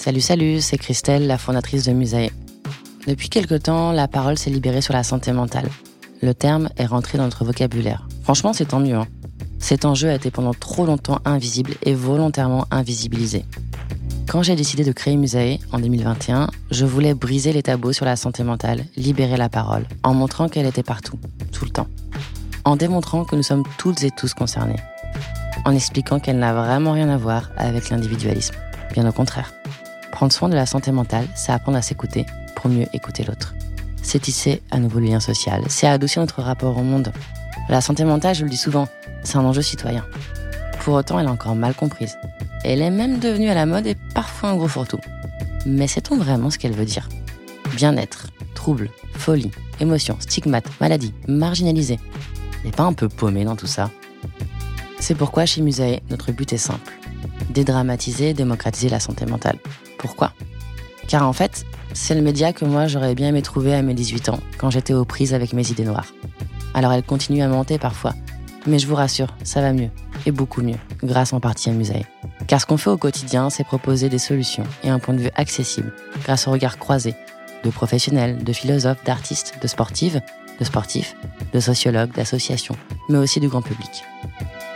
Salut, salut, c'est Christelle, la fondatrice de Musée. Depuis quelque temps, la parole s'est libérée sur la santé mentale. Le terme est rentré dans notre vocabulaire. Franchement, c'est tant. Hein. Cet enjeu a été pendant trop longtemps invisible et volontairement invisibilisé. Quand j'ai décidé de créer Musée en 2021, je voulais briser les tabous sur la santé mentale, libérer la parole, en montrant qu'elle était partout, tout le temps. En démontrant que nous sommes toutes et tous concernés. En expliquant qu'elle n'a vraiment rien à voir avec l'individualisme. Bien au contraire. Prendre soin de la santé mentale, c'est apprendre à s'écouter pour mieux écouter l'autre. C'est tisser à nouveau le lien social, c'est adoucir notre rapport au monde. La santé mentale, je le dis souvent, c'est un enjeu citoyen. Pour autant, elle est encore mal comprise. Elle est même devenue à la mode et parfois un gros fourre-tout. Mais sait-on vraiment ce qu'elle veut dire? Bien-être, trouble, folie, émotion, stigmate, maladie, marginalisé. N'est pas un peu paumé dans tout ça? C'est pourquoi chez Musae, notre but est simple. Dédramatiser et démocratiser la santé mentale. Pourquoi Car en fait, c'est le média que moi j'aurais bien aimé trouver à mes 18 ans, quand j'étais aux prises avec mes idées noires. Alors elle continue à monter parfois, mais je vous rassure, ça va mieux, et beaucoup mieux, grâce en partie à Musae. Car ce qu'on fait au quotidien, c'est proposer des solutions et un point de vue accessible, grâce au regard croisé de professionnels, de philosophes, d'artistes, de sportives, de sportifs, de sociologues, d'associations, mais aussi du grand public.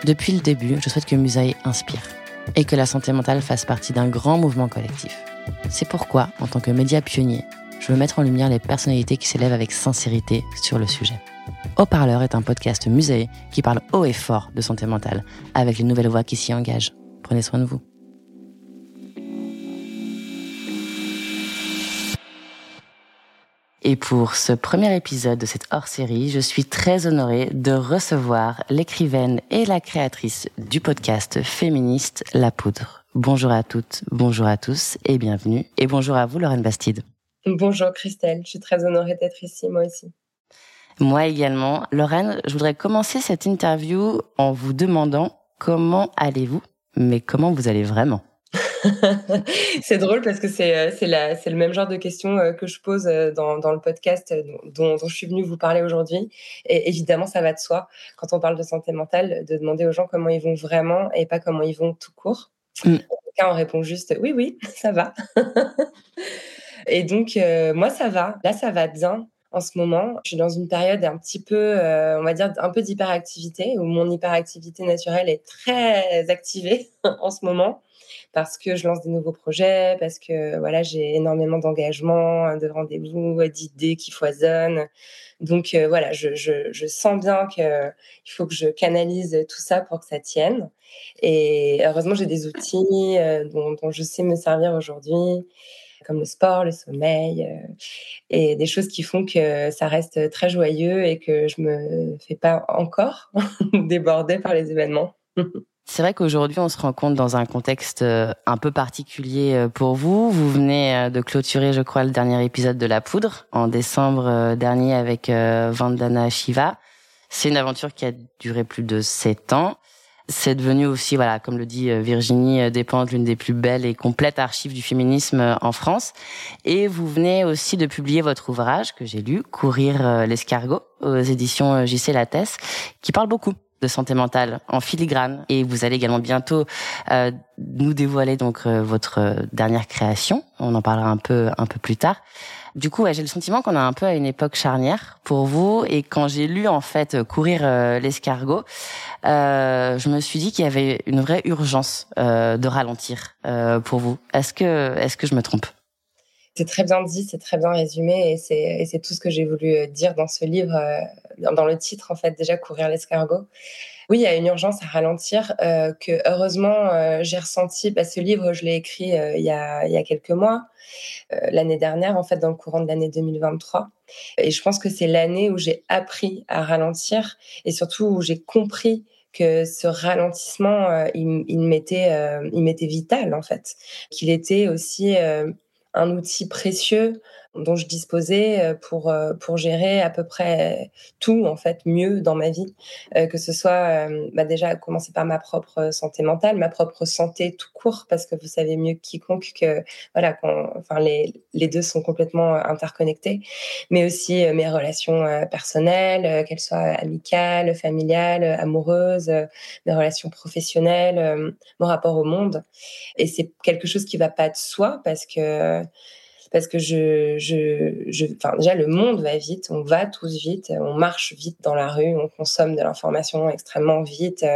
Depuis le début, je souhaite que Musae inspire et que la santé mentale fasse partie d'un grand mouvement collectif. C'est pourquoi, en tant que média pionnier, je veux mettre en lumière les personnalités qui s'élèvent avec sincérité sur le sujet. Haut-Parleur est un podcast musée qui parle haut et fort de santé mentale, avec les nouvelles voix qui s'y engagent. Prenez soin de vous. Et pour ce premier épisode de cette hors-série, je suis très honorée de recevoir l'écrivaine et la créatrice du podcast féministe La Poudre. Bonjour à toutes, bonjour à tous et bienvenue. Et bonjour à vous, Lorraine Bastide. Bonjour Christelle, je suis très honorée d'être ici, moi aussi. Moi également. Lorraine, je voudrais commencer cette interview en vous demandant comment allez-vous, mais comment vous allez vraiment? C'est drôle parce que c'est euh, le même genre de questions euh, que je pose euh, dans, dans le podcast dont, dont, je suis venue vous parler aujourd'hui. Et évidemment, ça va de soi quand on parle de santé mentale de demander aux gens comment ils vont vraiment et pas comment ils vont tout court. Mm. Cas, on répond juste oui, oui, ça va. et donc, moi, ça va. Là, ça va bien en ce moment. Je suis dans une période un petit peu, euh, on va dire, un peu d'hyperactivité, où mon hyperactivité naturelle est très activée en ce moment, parce que je lance des nouveaux projets, parce que voilà, j'ai énormément d'engagement, de rendez-vous, d'idées qui foisonnent. Donc euh, voilà, je, je, sens bien qu'il faut que je canalise tout ça pour que ça tienne. Et heureusement, j'ai des outils euh, dont, dont, je sais me servir aujourd'hui comme le sport, le sommeil, euh, et des choses qui font que ça reste très joyeux et que je me fais pas encore déborder par les événements. C'est vrai qu'aujourd'hui, on se rend compte dans un contexte euh, un peu particulier euh, pour vous. Vous venez de clôturer, je crois, le dernier épisode de La Poudre en décembre dernier avec Vandana Shiva. C'est une aventure qui a duré plus de sept ans. C'est devenu aussi, voilà, comme le dit euh, Virginie euh, Despentes, l'une des plus belles et complètes archives du féminisme euh, en France. Et vous venez aussi de publier votre ouvrage que j'ai lu, Courir l'escargot, aux éditions JC Lattès, qui parle beaucoup de santé mentale en filigrane. Et vous allez également bientôt nous dévoiler donc votre dernière création. On en parlera un peu un peu plus tard. Du coup, ouais, j'ai le sentiment qu'on a un peu à une époque charnière pour vous. Et quand j'ai lu en fait courir euh, l'escargot, euh, je me suis dit qu'il y avait une vraie urgence euh, de ralentir euh, pour vous. Est-ce que, est-ce que je me trompe? C'est très bien dit, c'est très bien résumé et c'est tout ce que j'ai voulu euh, dire dans ce livre, dans le titre en fait déjà courir l'escargot. Oui, il y a une urgence à ralentir euh, que heureusement euh, j'ai ressenti. Bah, ce livre, je l'ai écrit euh, il, y a, quelques mois, l'année dernière, en fait, dans le courant de l'année 2023. Et je pense que c'est l'année où j'ai appris à ralentir et surtout où j'ai compris que ce ralentissement, il m'était vital en fait, qu'il était aussi un outil précieux dont je disposais euh, pour euh, pour gérer à peu près tout en fait mieux dans ma vie. Euh, que ce soit bah déjà commencer par ma propre santé mentale ma propre santé tout court parce que vous savez mieux que quiconque que voilà enfin les les deux sont complètement interconnectés. Mais aussi mes relations personnelles qu'elles soient amicales familiales amoureuses mes relations professionnelles mon rapport au monde. Et c'est quelque chose qui va pas de soi parce que parce que je, je, je, déjà le monde va vite, on va tous vite, on marche vite dans la rue, on consomme de l'information extrêmement vite.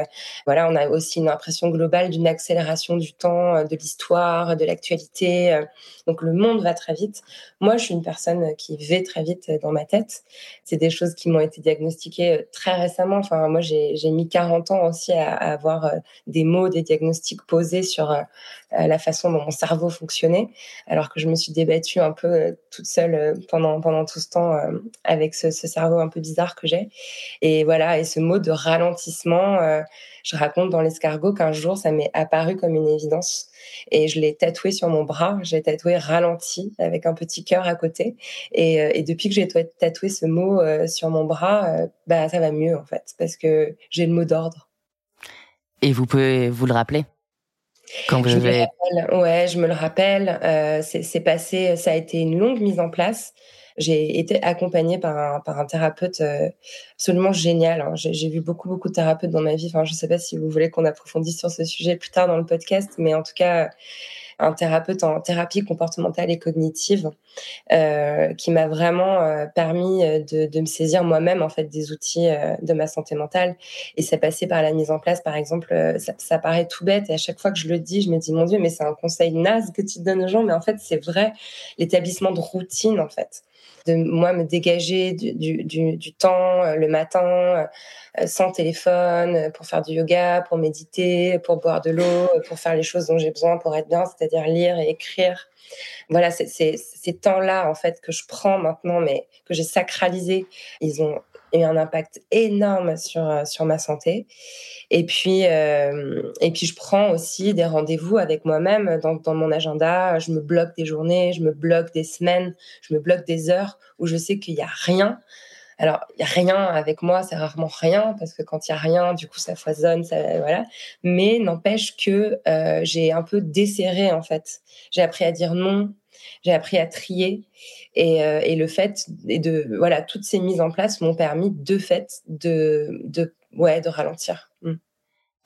Voilà, on a aussi une impression globale d'une accélération du temps, de l'histoire, de l'actualité. Donc le monde va très vite. Moi, je suis une personne qui va très vite dans ma tête. C'est des choses qui m'ont été diagnostiquées très récemment. Enfin, moi, j'ai mis 40 ans aussi à, à avoir des mots, des diagnostics posés sur la façon dont mon cerveau fonctionnait, alors que je me suis débattue un peu euh, toute seule euh, pendant, pendant tout ce temps euh, avec ce, cerveau un peu bizarre que j'ai. Et voilà, et ce mot de ralentissement, je raconte dans l'escargot qu'un jour, ça m'est apparu comme une évidence. Et je l'ai tatoué sur mon bras. J'ai tatoué ralenti avec un petit cœur à côté. Et, depuis que j'ai tatoué ce mot sur mon bras, bah, ça va mieux en fait, parce que j'ai le mot d'ordre. Et vous pouvez vous le rappeler? Quand vous je avez... me ouais, je me le rappelle. Euh, c'est passé, ça a été une longue mise en place. J'ai été accompagnée par un, par un thérapeute euh, absolument génial. Hein. J'ai vu beaucoup, beaucoup de thérapeutes dans ma vie. Enfin, je ne sais pas si vous voulez qu'on approfondisse sur ce sujet plus tard dans le podcast, mais en tout cas, un thérapeute en thérapie comportementale et cognitive euh, qui m'a vraiment euh, permis euh, de, de, me saisir moi-même en fait des outils euh, de ma santé mentale. Et ça passait par la mise en place par exemple ça, ça, paraît tout bête et à chaque fois que je le dis je me dis mon dieu mais c'est un conseil naze que tu donnes aux gens mais en fait c'est vrai. L'établissement de routine en fait de moi me dégager du, du, temps euh, le matin euh, sans téléphone euh, pour faire du yoga, pour méditer, pour boire de l'eau, pour faire les choses dont j'ai besoin pour être bien, c'est-à-dire lire et écrire. Voilà, c'est ces temps-là en fait que je prends maintenant, mais que j'ai sacralisé. Ils ont eu un impact énorme sur sur ma santé. Et puis euh, et puis je prends aussi des rendez-vous avec moi-même dans, dans mon agenda. Je me bloque des journées, je me bloque des semaines, je me bloque des heures où je sais qu'il y a rien. Alors, rien avec moi, c'est rarement rien parce que quand il y a rien, du coup, ça foisonne, ça voilà. Mais n'empêche que euh, j'ai un peu desserré en fait. J'ai appris à dire non, j'ai appris à trier et, euh, le fait et de voilà toutes ces mises en place m'ont permis de fait de de ouais de ralentir. Mm.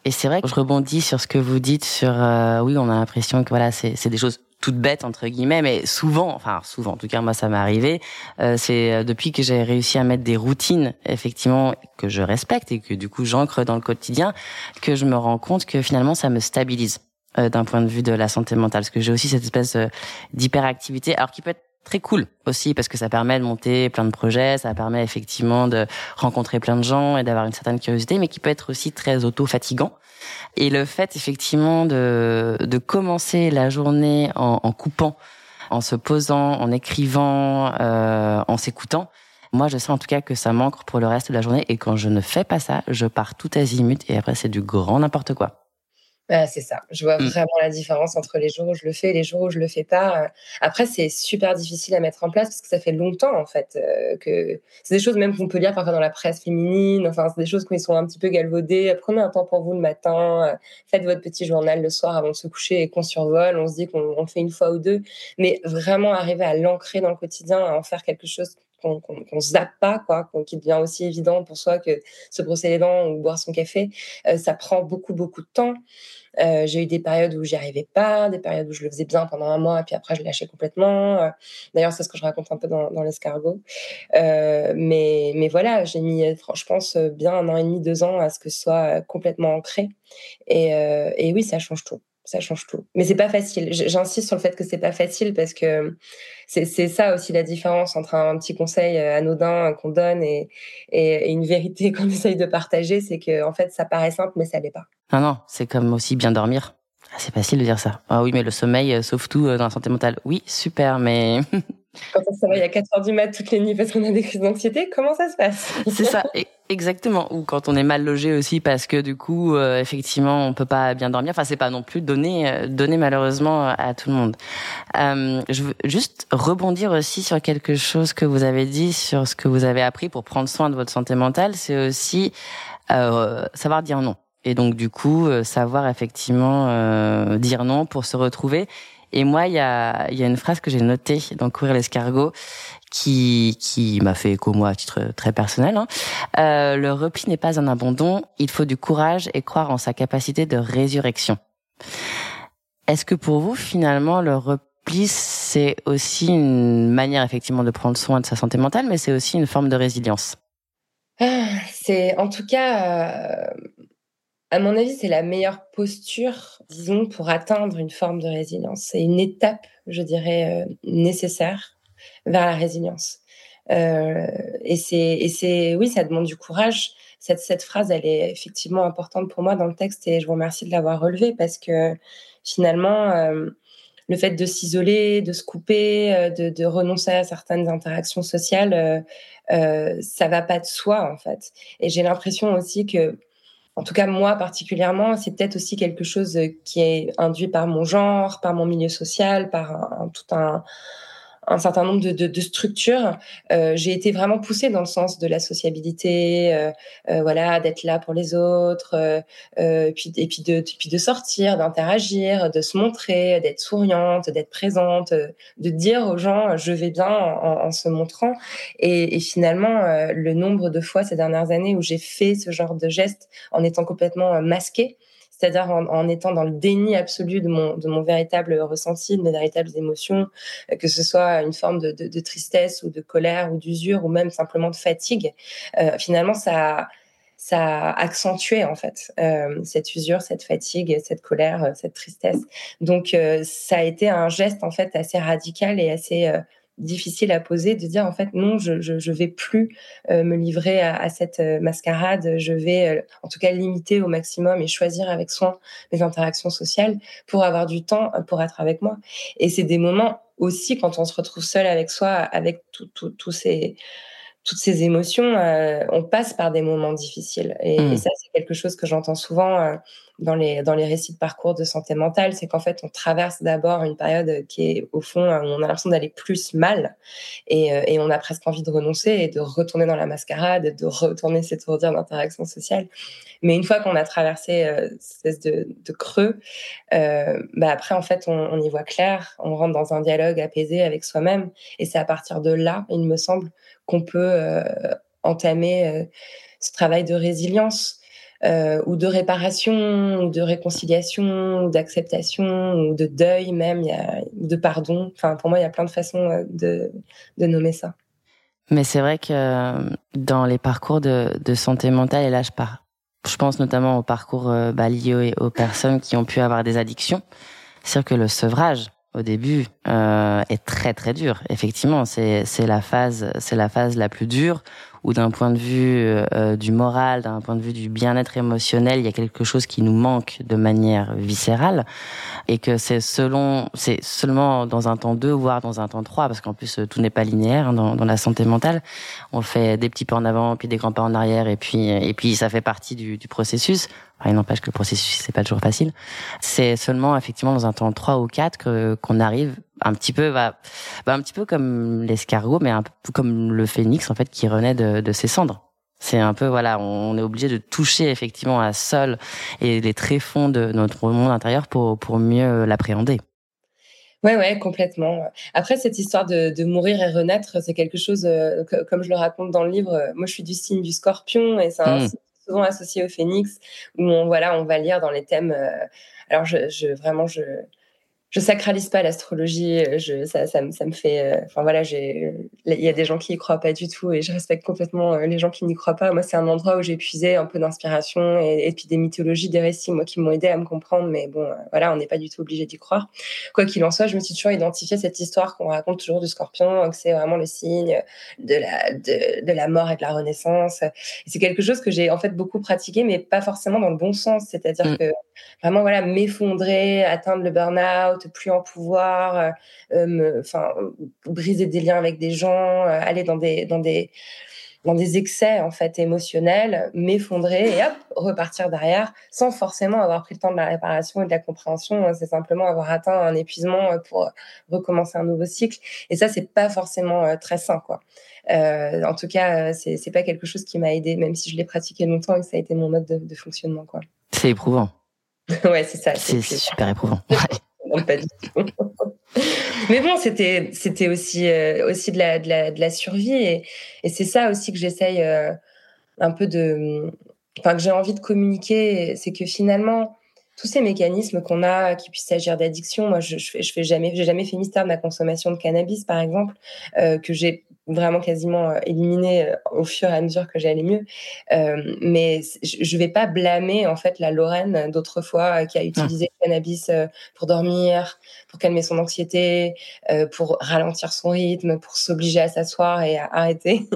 Et c'est vrai que je rebondis sur ce que vous dites sur euh, oui on a l'impression que voilà c'est des choses toutes bêtes entre guillemets mais souvent enfin souvent en tout cas moi ça m'est arrivé euh, c'est euh, depuis que j'ai réussi à mettre des routines effectivement que je respecte et que du coup j'ancre dans le quotidien que je me rends compte que finalement ça me stabilise euh, d'un point de vue de la santé mentale. Parce que j'ai aussi cette espèce euh, d'hyperactivité alors qui peut être très cool aussi parce que ça permet de monter plein de projets, ça permet effectivement de rencontrer plein de gens et d'avoir une certaine curiosité, mais qui peut être aussi très auto-fatigant. Et le fait effectivement de, de commencer la journée en, en coupant, en se posant, en écrivant, euh, en s'écoutant, moi je sais en tout cas que ça manque pour le reste de la journée et quand je ne fais pas ça, je pars tout azimut et après c'est du grand n'importe quoi c'est ça. Je vois mmh. vraiment la différence entre les jours où je le fais et les jours où je le fais pas. Après, c'est super difficile à mettre en place parce que ça fait longtemps, en fait, euh, que c'est des choses même qu'on peut lire parfois dans la presse féminine. Enfin, c'est des choses qui sont un petit peu galvaudées. Prenez un temps pour vous le matin. Euh, faites votre petit journal le soir avant de se coucher et qu'on survole. On se dit qu'on fait une fois ou deux. Mais vraiment arriver à l'ancrer dans le quotidien, à en faire quelque chose qu'on qu zappe pas, quoi, qui devient aussi évident pour soi que se brosser les dents ou boire son café, euh, ça prend beaucoup, beaucoup de temps. Euh, j'ai eu des périodes où j'y arrivais pas, des périodes où je le faisais bien pendant un mois, puis après je lâchais complètement. Euh, d'ailleurs, c'est ce que je raconte un peu dans, dans l'escargot. Euh, mais, mais voilà, j'ai mis, je pense, bien un an et demi, deux ans à ce que ce soit complètement ancré. Et, et oui, ça change tout ça change tout. Mais c'est pas facile. J'insiste sur le fait que c'est pas facile parce que c'est ça aussi la différence entre un, petit conseil anodin qu'on donne et, une vérité qu'on essaye de partager, c'est que en fait ça paraît simple mais ça l'est pas. Non, non, c'est comme aussi bien dormir. Ah, c'est facile de dire ça. Ah oui, mais le sommeil euh, sauve tout euh, dans la santé mentale. Oui, super, mais... Quand on se réveille à 4 heures du mat toutes les nuits parce qu'on a des crises d'anxiété, comment ça se passe? C'est ça, e-, exactement. Ou quand on est mal logé aussi parce que du coup, euh, effectivement, on peut pas bien dormir. Enfin, c'est pas non plus donné, donné malheureusement à tout le monde. Euh, je veux juste rebondir aussi sur quelque chose que vous avez dit sur ce que vous avez appris pour prendre soin de votre santé mentale. C'est aussi euh, savoir dire non. Et donc du coup, euh, savoir effectivement euh, dire non pour se retrouver. Et moi, il y a, y a une phrase que j'ai notée dans Courir l'escargot qui, qui m'a fait écho moi à titre très personnel. Hein. Euh, le repli n'est pas un abandon, il faut du courage et croire en sa capacité de résurrection. Est-ce que pour vous, finalement, le repli, c'est aussi une manière effectivement de prendre soin de sa santé mentale, mais c'est aussi une forme de résilience? Ah, C'est en tout cas... Euh à mon avis, c'est la meilleure posture, disons, pour atteindre une forme de résilience. C'est une étape, je dirais, euh, nécessaire vers la résilience. Euh, et c'est, oui, ça demande du courage. Cette, phrase, elle est effectivement importante pour moi dans le texte et je vous remercie de l'avoir relevée parce que finalement, euh, le fait de s'isoler, de se couper, de, de, renoncer à certaines interactions sociales, ça va pas de soi en fait. Et j'ai l'impression aussi que en tout cas moi particulièrement, c'est peut-être aussi quelque chose qui est induit par mon genre, par mon milieu social, par tout un, un certain nombre de, de, de structures. Euh, j'ai été vraiment poussée dans le sens de la sociabilité, euh, euh, voilà, d'être là pour les autres, euh, euh, puis et puis de puis de sortir, d'interagir, de se montrer, d'être souriante, d'être présente, de dire aux gens je vais bien en, en se montrant. Et, et finalement, le nombre de fois ces dernières années où j'ai fait ce genre de geste en étant complètement masquée c'est-à-dire en, étant dans le déni absolu de mon, véritable ressenti, de mes véritables émotions, euh, que ce soit une forme de, tristesse ou de colère ou d'usure ou même simplement de fatigue. Euh, finalement, ça ça a accentué en fait euh, cette usure, cette fatigue, cette colère, cette tristesse. Donc ça a été un geste en fait assez radical et assez difficile à poser de dire en fait non je je, je vais plus euh, me livrer à, à, cette euh, mascarade je vais euh, en tout cas limiter au maximum et choisir avec soin mes interactions sociales pour avoir du temps pour être avec moi et c'est des moments aussi quand on se retrouve seul avec soi avec tous ces toutes ces émotions, on passe par des moments difficiles. Et, et mmh. ça, c'est quelque chose que j'entends souvent dans, les, dans les récits de parcours de santé mentale, c'est qu'en fait, on traverse d'abord une période qui est, au fond, euh, on a l'impression d'aller plus mal, et, euh, et, on a presque envie de renoncer et de retourner dans la mascarade, de retourner s'étourdir d'interaction sociale. Mais une fois qu'on a traversé euh, cette espèce de, creux, bah après, en fait, on, y voit clair, on rentre dans un dialogue apaisé avec soi-même, et c'est à partir de là, il me semble, qu'on peut euh, entamer euh, ce travail de résilience. Euh, ou de réparation, ou de réconciliation, d'acceptation, ou de deuil même, y a, de pardon. Enfin, pour moi, il y a plein de façons de, de nommer ça. Mais c'est vrai que dans les parcours de, de, santé mentale, et là je, pars, je pense notamment au parcours bah, lié aux, aux, personnes qui ont pu avoir des addictions, c'est que le sevrage, au début euh, est très très dur. Effectivement, c'est la phase c'est la phase la plus dure où d'un point de vue euh, du moral, d'un point de vue du bien-être émotionnel, il y a quelque chose qui nous manque de manière viscérale et que c'est selon c'est seulement dans un temps 2 voire dans un temps 3 parce qu'en plus tout n'est pas linéaire hein, dans, dans la santé mentale. On fait des petits pas en avant puis des grands pas en arrière et puis et puis ça fait partie du, du processus il n'empêche que le processus c'est pas toujours facile. C'est seulement effectivement dans un temps 3 ou 4 qu'on arrive un petit peu, bah, bah, un petit peu comme l'escargot, mais un peu comme le phénix en fait qui renaît de, de ses cendres. C'est un peu voilà, on est obligé de toucher effectivement à sol et les tréfonds de notre monde intérieur pour pour mieux l'appréhender. Ouais, ouais, complètement. Après, cette histoire de, de mourir et renaître, c'est quelque chose, euh, comme je le raconte dans le livre, euh, moi je suis du signe du scorpion et c'est mmh. souvent associé au phénix, où on, voilà, on va lire dans les thèmes. Euh, alors, je, je, vraiment, je, je sacralise pas l'astrologie. Euh, je, ça, ça, ça, me fait. Euh, enfin voilà, j'ai. Il y a des gens qui y croient pas du tout et je respecte complètement euh, les gens qui n'y croient pas. Moi, c'est un endroit où j'ai puisé un peu d'inspiration et, et, puis des mythologies, des récits, moi, qui m'ont aidé à me comprendre. Mais bon, voilà, on n'est pas du tout obligé d'y croire. Quoi qu'il en soit, je me suis toujours identifié cette histoire qu'on raconte toujours du Scorpion, que c'est vraiment le signe de la de, de, la mort et de la renaissance. c'est quelque chose que j'ai en fait beaucoup pratiqué, mais pas forcément dans le bon sens. C'est-à-dire mm. que vraiment voilà, m'effondrer, atteindre le burn-out plus en pouvoir, euh, euh, enfin briser des liens avec des gens, euh, aller dans des dans des dans des excès en fait émotionnels, m'effondrer et hop repartir derrière sans forcément avoir pris le temps de la réparation et de la compréhension. Hein. C'est simplement avoir atteint un épuisement pour recommencer un nouveau cycle. Et ça c'est pas forcément très sain quoi. Euh, en tout cas, c'est c'est pas quelque chose qui m'a aidé, même si je l'ai pratiqué longtemps et que ça a été mon mode de, de fonctionnement quoi. C'est éprouvant. ouais, c'est ça. C'est super éprouvant. Mais bon, c'était c'était aussi euh, aussi de la, de la, de la survie et, c'est ça aussi que j'essaye euh, un peu de enfin que j'ai envie de communiquer, c'est que finalement tous ces mécanismes qu'on a qui puissent s'agir d'addiction, moi je, je fais jamais j'ai jamais fait mystère de ma consommation de cannabis par exemple euh, que j'ai vraiment quasiment euh, éliminé euh, au fur et à mesure que j'allais mieux. Euh, mais je vais pas blâmer en fait la Lorraine d'autrefois qui a utilisé le cannabis pour dormir, pour calmer son anxiété, pour ralentir son rythme, pour s'obliger à s'asseoir et à arrêter.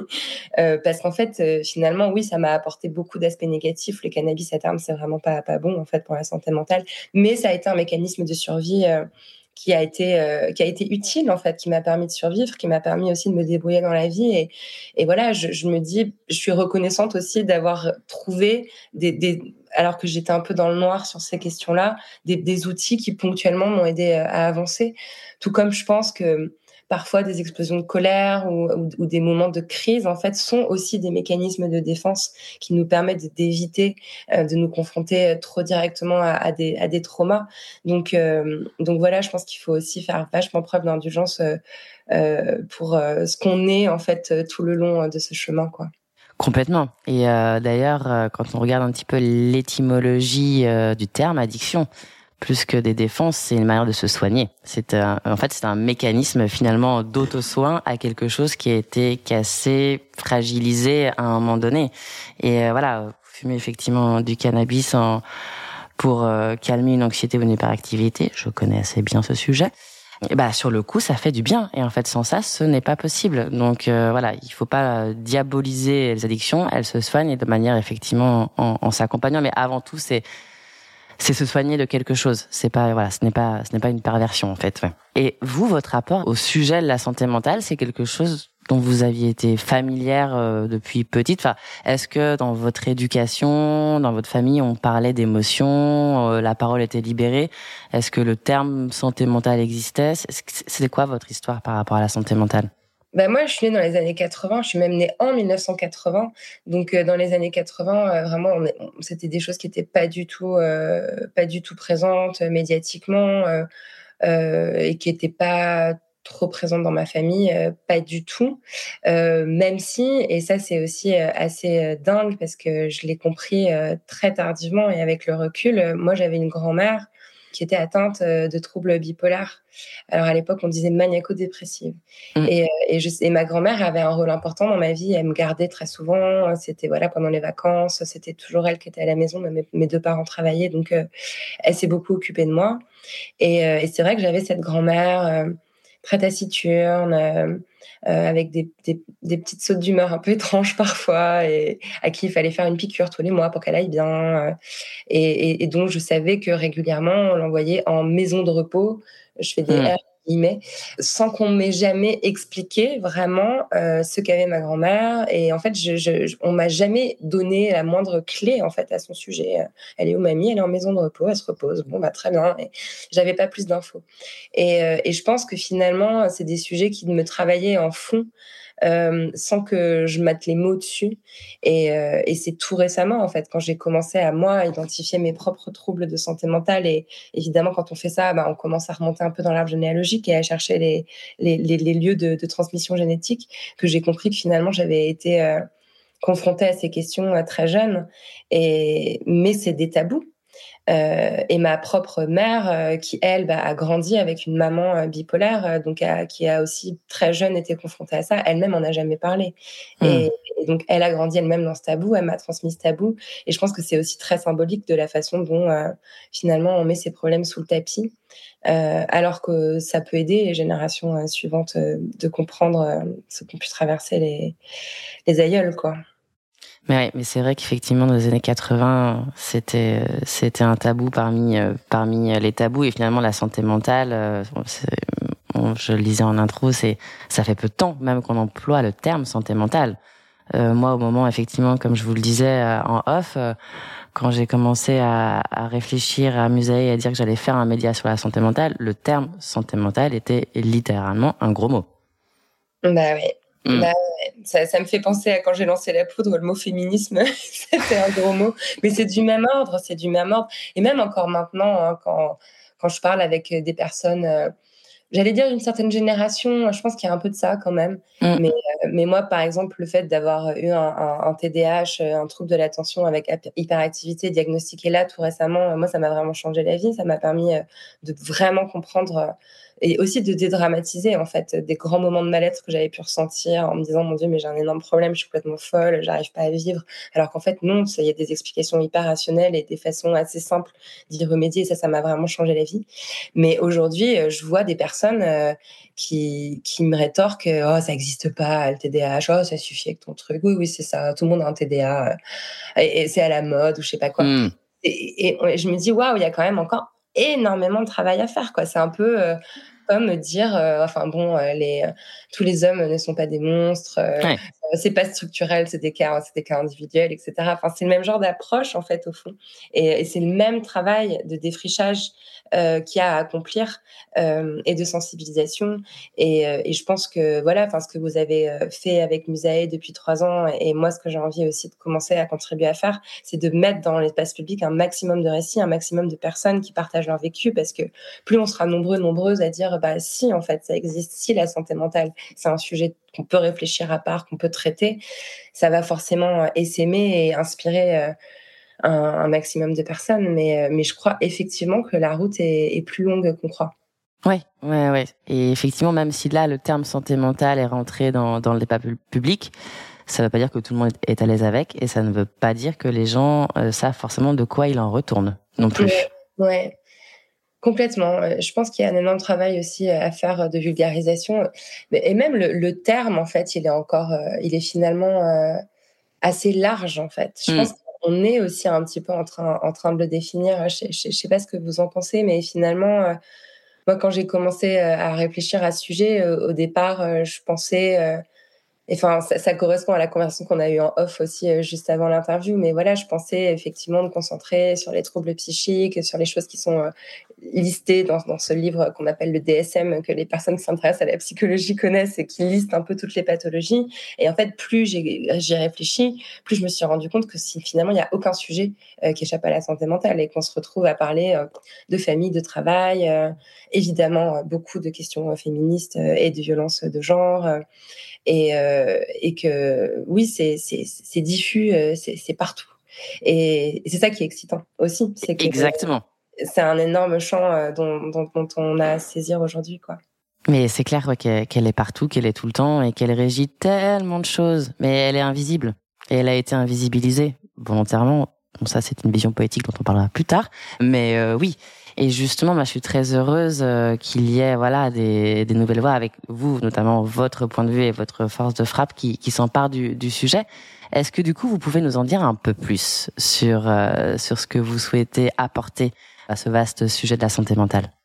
parce qu'en fait, finalement, oui, ça m'a apporté beaucoup d'aspects négatifs. Le cannabis à terme, c'est vraiment pas pas bon en fait pour la santé mentale. Mais ça a été un mécanisme de survie qui a été euh, qui a été utile en fait, qui m'a permis de survivre, qui m'a permis aussi de me débrouiller dans la vie et, et voilà, je, je, me dis, je suis reconnaissante aussi d'avoir trouvé des, des, alors que j'étais un peu dans le noir sur ces questions-là, des, des outils qui ponctuellement m'ont aidé euh, à avancer. Tout comme je pense que parfois des explosions de colère ou, des moments de crise, en fait, sont aussi des mécanismes de défense qui nous permettent d'éviter euh, de nous confronter euh, trop directement à, des, traumas. Donc, euh, donc voilà, je pense qu'il faut aussi faire vachement preuve d'indulgence pour ce qu'on est en fait tout le long de ce chemin, quoi. Complètement. Et d'ailleurs, quand on regarde un petit peu l'étymologie du terme addiction, plus que des défenses, c'est une manière de se soigner. C'est en fait c'est un mécanisme finalement d'auto-soin à quelque chose qui a été cassé, fragilisé à un moment donné. Et euh, voilà, fumer effectivement du cannabis en, pour euh, calmer une anxiété ou une hyperactivité, je connais assez bien ce sujet. Et bah sur le coup, ça fait du bien. Et en fait, sans ça, ce n'est pas possible. Donc euh, voilà, il faut pas diaboliser les addictions. Elles se soignent de manière effectivement en, en s'accompagnant. Mais avant tout, c'est c'est se soigner de quelque chose. C'est pas voilà, ce n'est pas ce n'est pas une perversion en fait. Et vous, votre rapport au sujet de la santé mentale, c'est quelque chose dont vous aviez été familière euh, depuis petite. Enfin, est-ce que dans votre éducation, dans votre famille, on parlait d'émotions, euh, la parole était libérée? Est-ce que le terme santé mentale existait? C'était quoi votre histoire par rapport à la santé mentale? Ben moi, je suis née dans les années 80. Je suis même née en 1980. Donc, euh, dans les années 80, euh, vraiment, c'était des choses qui n'étaient pas euh, pas du tout présentes médiatiquement et qui n'étaient pas trop présentes dans ma famille, pas du tout. même si, et ça c'est aussi assez dingue parce que je l'ai compris très tardivement et avec le recul, moi j'avais une grand-mère qui était atteinte euh, de troubles bipolaires. Alors à l'époque, on disait maniaco-dépressive. Mm. Et, euh, et, je, et ma grand-mère avait un rôle important dans ma vie. Elle me gardait très souvent. C'était voilà pendant les vacances. C'était toujours elle qui était à la maison. Mes, mes deux parents travaillaient, donc euh, elle s'est beaucoup occupée de moi. Et, et c'est vrai que j'avais cette grand-mère très taciturne euh, avec des, des, des, petites sautes d'humeur un peu étranges parfois, et à qui il fallait faire une piqûre tous les mois pour qu'elle aille bien. Euh, et, et, et, donc, je savais que régulièrement, on l'envoyait en maison de repos. Je fais des mmh. Sans qu'on m'ait jamais expliqué vraiment euh, ce qu'avait ma grand-mère. Et en fait, je, je, on m'a jamais donné la moindre clé en fait à son sujet. Elle est où mamie? Elle est en maison de repos, elle se repose. Bon, bah très bien. J'avais pas plus d'infos. Et, euh, et je pense que finalement, c'est des sujets qui me travaillaient en fond euh, sans que je mette les mots dessus. Et, euh, et c'est tout récemment, en fait, quand j'ai commencé à moi identifier mes propres troubles de santé mentale. Et évidemment, quand on fait ça, bah, on commence à remonter un peu dans l'arbre généalogique et à chercher les, les, lieux de, de, transmission génétique, que j'ai compris que finalement, j'avais été euh, confrontée à ces questions très jeune. Et, mais c'est des tabous. Euh, et ma propre mère, euh, qui elle bah, a grandi avec une maman euh, bipolaire, donc qui a aussi très jeune été confrontée à ça, elle-même en a jamais parlé. Hmm. Et, donc elle a grandi elle-même dans ce tabou, elle m'a transmis ce tabou. Et je pense que c'est aussi très symbolique de la façon dont finalement on met ses problèmes sous le tapis, alors que ça peut aider les générations suivantes de comprendre ce qu'ont pu traverser les, les aïeuls, quoi. Mais, mais c'est vrai qu'effectivement, dans les années 80, c'était c'était un tabou parmi euh, parmi les tabous et finalement la santé mentale. Euh, je le disais en intro, c'est ça fait peu de temps même qu'on emploie le terme santé mentale. Euh, moi, au moment, effectivement, comme je vous le disais en off, quand j'ai commencé à, à, réfléchir, à m'user et à dire que j'allais faire un média sur la santé mentale, le terme santé mentale était littéralement un gros mot. Bah oui. Mm. Bah, ça, ça, me fait penser à quand j'ai lancé la poudre, le mot féminisme, c'était un gros mot. Mais c'est du même ordre, c'est du même ordre. Et même encore maintenant, hein, quand, quand je parle avec des personnes, euh, j'allais dire d'une certaine génération, je pense qu'il y a un peu de ça quand même. Mm. Mais, euh, mais moi, par exemple, le fait d'avoir eu un, un, un, TDAH, un trouble de l'attention avec hyperactivité diagnostiqué là tout récemment, moi, ça m'a vraiment changé la vie. Ça m'a permis euh, de vraiment comprendre et aussi de dédramatiser en fait des grands moments de mal-être que j'avais pu ressentir en me disant mon dieu mais j'ai un énorme problème je suis complètement folle j'arrive pas à vivre. Alors qu'en fait non il y a des explications hyper rationnelles et des façons assez simples d'y remédier. Et ça ça m'a vraiment changé la vie. Mais aujourd'hui euh, je vois des personnes euh, qui, qui me rétorquent oh ça existe pas le TDAH oh ça suffit avec ton truc oui oui c'est ça tout le monde a un TDA euh, et, c'est à la mode ou je sais pas quoi. Mmh. et, et, je me dis waouh il y a quand même encore énormément de travail à faire. Quoi. C'est un peu euh, comme dire, euh, enfin bon, euh, les, tous les hommes ne sont pas des monstres, c'est pas structurel, c'est des cas, c'est des cas individuels, etc. Enfin, c'est le même genre d'approche en fait au fond, et, et c'est le même travail de défrichage euh, qu'il y a à accomplir euh, et de sensibilisation. Et, euh, et, je pense que voilà, enfin ce que vous avez euh, fait avec Musae depuis trois ans, et moi ce que j'ai envie aussi de commencer à contribuer à faire, c'est de mettre dans l'espace public un maximum de récits, un maximum de personnes qui partagent leur vécu, parce que plus on sera nombreux, nombreuses à dire bah si en fait ça existe, si la santé mentale c'est un sujet qu'on peut réfléchir à part, qu'on peut traiter, ça va forcément essaimer et inspirer un, maximum de personnes. Mais, euh, mais je crois effectivement que la route est, plus longue qu'on croit. Oui, ouais, ouais. Et effectivement, même si là, le terme santé mentale est rentré dans, dans le débat public, ça ne veut pas dire que tout le monde est à l'aise avec, et ça ne veut pas dire que les gens euh, savent forcément de quoi il en retourne non plus. Ouais, complètement. Euh, je pense qu'il y a un énorme travail aussi à faire de vulgarisation, et même le, terme en fait, il est encore, il est finalement assez large en fait. Je hmm. pense on est aussi un petit peu en train, en train de le définir. Je ne sais pas ce que vous en pensez, mais finalement, euh, moi, quand j'ai commencé euh, à réfléchir à ce sujet, euh, au départ, je pensais enfin, ça, correspond à la conversation qu'on a eue en off aussi euh, juste avant l'interview. Mais voilà, je pensais effectivement me concentrer sur les troubles psychiques, sur les choses qui sont euh, listées dans, ce livre qu'on appelle le DSM, que les personnes qui s'intéressent à la psychologie connaissent et qui liste un peu toutes les pathologies. Et en fait, plus j'ai réfléchi, plus je me suis rendu compte que finalement il n'y a aucun sujet euh, qui échappe à la santé mentale et qu'on se retrouve à parler de famille, de travail, évidemment beaucoup de questions féministes et de violences de genre et, euh, et que oui, c'est diffus, euh, c'est partout. Et, c'est ça qui est excitant aussi. c'est Exactement. C'est un énorme champ euh, dont, dont, dont on a à saisir aujourd'hui, quoi. Mais c'est clair qu'elle est partout, qu'elle est tout le temps et qu'elle régit tellement de choses. Mais elle est invisible. Et elle a été invisibilisée volontairement. Bon, ça, c'est une vision poétique dont on parlera plus tard. Mais euh, oui, et justement, moi, je suis très heureuse euh, qu'il y ait voilà des, des, nouvelles voix avec vous, notamment votre point de vue et votre force de frappe qui, qui s'empare du, du sujet. Est-ce que du coup, vous pouvez nous en dire un peu plus sur euh, sur ce que vous souhaitez apporter à ce vaste sujet de la santé mentale?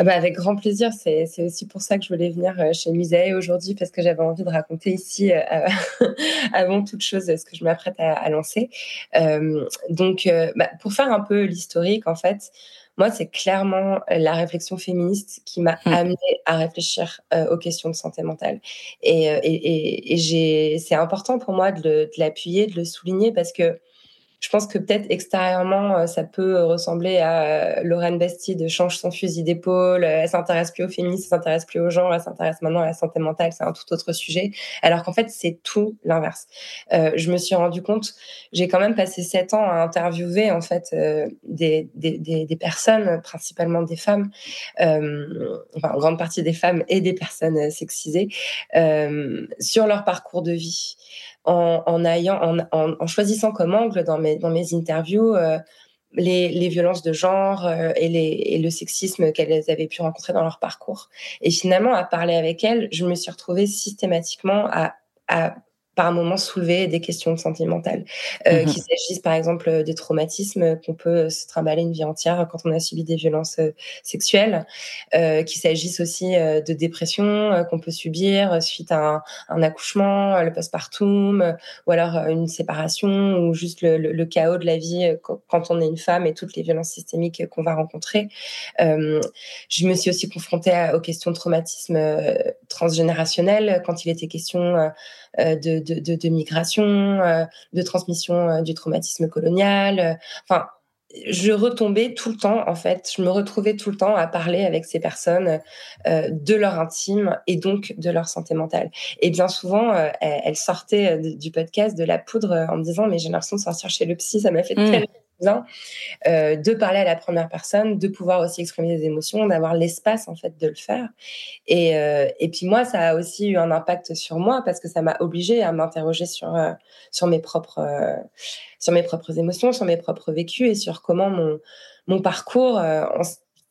Ah bah avec grand plaisir. C'est aussi pour ça que je voulais venir euh, chez Musée aujourd'hui parce que j'avais envie de raconter ici, euh, avant toute chose, ce que je m'apprête à, lancer. Euh, donc, bah, pour faire un peu l'historique, en fait, moi, c'est clairement la réflexion féministe qui m'a mmh. amené à réfléchir aux questions de santé mentale. Et, et, et, c'est important pour moi de, de l'appuyer, de le souligner parce que je pense que peut-être extérieurement, euh, ça peut ressembler à euh, Lorraine Bastide change son fusil d'épaule, euh, elle s'intéresse plus aux féministes, elle s'intéresse plus aux gens, elle s'intéresse maintenant à la santé mentale, c'est un tout autre sujet. Alors qu'en fait, c'est tout l'inverse. Euh, je me suis rendu compte, j'ai quand même passé sept ans à interviewer en fait des, des, des, des, personnes, principalement des femmes, euh, enfin en grande partie des femmes et des personnes sexisées, sur leur parcours de vie en, en, ayant, en, en, choisissant comme angle dans mes, dans mes interviews euh, les, les, violences de genre euh, et, les, et, le sexisme qu'elles avaient pu rencontrer dans leur parcours. Et finalement, à parler avec elles, je me suis retrouvée systématiquement à, à par moment soulever des questions sentimentales, euh, mmh qu'il s'agisse par exemple des traumatismes qu'on peut se trimballer une vie entière quand on a subi des violences euh, sexuelles, euh, qu'il s'agisse aussi euh, de dépression euh, qu'on peut subir suite à un, un accouchement, le postpartum, ou alors une séparation, ou juste le, le, le, chaos de la vie quand on est une femme et toutes les violences systémiques qu'on va rencontrer. je me suis aussi confrontée à, aux questions de traumatisme transgénérationnel quand il était question de, de, de, de, migration, euh, de transmission euh, du traumatisme colonial. Euh, enfin, je retombais tout le temps, en fait, je me retrouvais tout le temps à parler avec ces personnes euh, de leur intime et donc de leur santé mentale. Et bien souvent, euh, elles sortaient du podcast de la poudre en me disant mais j'ai l'impression de sortir chez le psy, ça m'a fait mmh. tellement euh, de parler à la première personne, de pouvoir aussi exprimer des émotions, d'avoir l'espace en fait de le faire. Et, euh, et puis moi, ça a aussi eu un impact sur moi parce que ça m'a obligée à m'interroger sur euh, sur mes propres sur mes propres émotions, sur mes propres vécus et sur comment mon mon parcours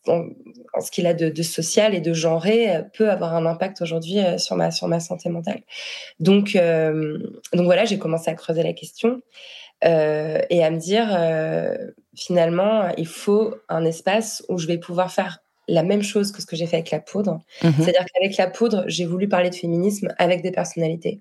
en, ce qu'il a de, social et de genré peut avoir un impact aujourd'hui sur ma sur ma santé mentale. Donc donc voilà, j'ai commencé à creuser la question. Euh, et à me dire euh, finalement il faut un espace où je vais pouvoir faire la même chose que ce que j'ai fait avec la poudre. Mhm. C'est-à-dire qu'avec la poudre, j'ai voulu parler de féminisme avec des personnalités.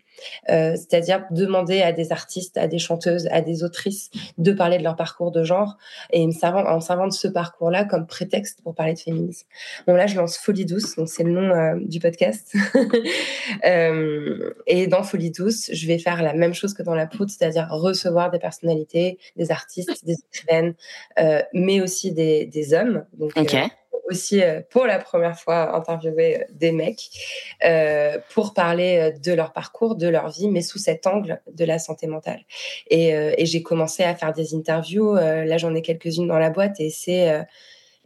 Euh, c'est-à-dire demander à des artistes, à des chanteuses, à des autrices de parler de leur parcours de genre et me servant, en servant de ce parcours-là comme prétexte pour parler de féminisme. Donc là, je lance Folie Douce, donc c'est le nom euh, du podcast. euh, et dans Folie Douce, je vais faire la même chose que dans la poudre, c'est-à-dire recevoir des personnalités, des artistes, des écrivaines, mais aussi des, des hommes. Donc, okay aussi euh, pour la première fois interviewer euh, des mecs euh, pour parler de leur parcours, de leur vie, mais sous cet angle de la santé mentale. Et, j'ai commencé à faire des interviews. là, j'en ai quelques-unes dans la boîte et c'est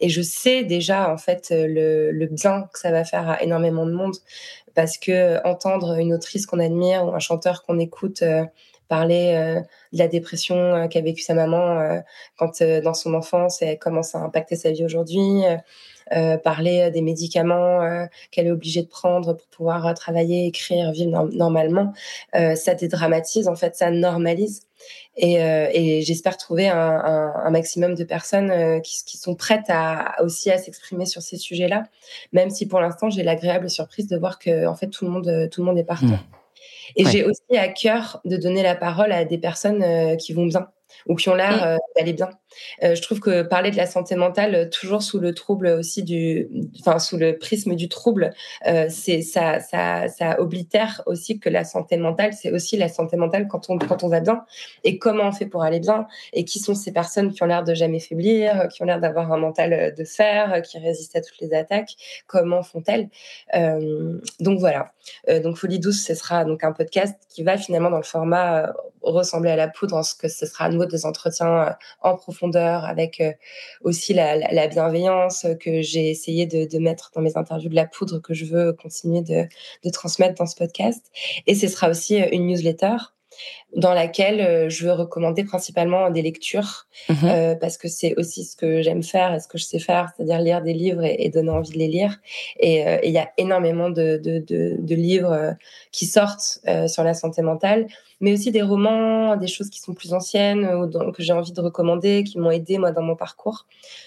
et je sais déjà en fait le, le bien que ça va faire à énormément de monde parce que entendre une autrice qu'on admire ou un chanteur qu'on écoute parler de la dépression qu'a vécu sa maman quand dans son enfance et comment ça a impacté sa vie aujourd'hui, euh, parler des médicaments euh, qu'elle est obligée de prendre pour pouvoir euh, travailler, écrire, vivre normalement, ça dédramatise, en fait, ça normalise. Et, j'espère trouver un, maximum de personnes qui, sont prêtes aussi à s'exprimer sur ces sujets-là, même si pour l'instant j'ai l'agréable surprise de voir que en fait tout le monde tout le monde est partant. Mmh. Et j'ai aussi à cœur de donner la parole à des personnes qui vont bien ou qui ont l'air mmh. euh, d'aller bien. Euh, je trouve que parler de la santé mentale euh, toujours sous le trouble aussi du, enfin sous le prisme du trouble, euh, c'est ça, ça, ça oblitère aussi que la santé mentale, c'est aussi la santé mentale quand on quand on va bien et comment on fait pour aller bien? Et qui sont ces personnes qui ont l'air de jamais faiblir, qui ont l'air d'avoir un mental de fer, qui résistent à toutes les attaques, comment font-elles? Donc voilà. donc Folie douce, ce sera donc un podcast qui va finalement dans le format ressembler à la poudre en ce que ce sera à nouveau des entretiens euh, en profondeur avec euh, aussi la, la, bienveillance que j'ai essayé de, mettre dans mes interviews de la poudre que je veux continuer de, de transmettre dans ce podcast. Et ce sera aussi euh, une newsletter dans laquelle je veux recommander principalement des lectures mmh parce que c'est aussi ce que j'aime faire et ce que je sais faire, c'est-à-dire lire des livres et, donner envie de les lire. Et il y a énormément de, de, de, de livres qui sortent sur la santé mentale mais aussi des romans, des choses qui sont plus anciennes, ou que j'ai envie de recommander, qui m'ont aidé moi dans mon parcours.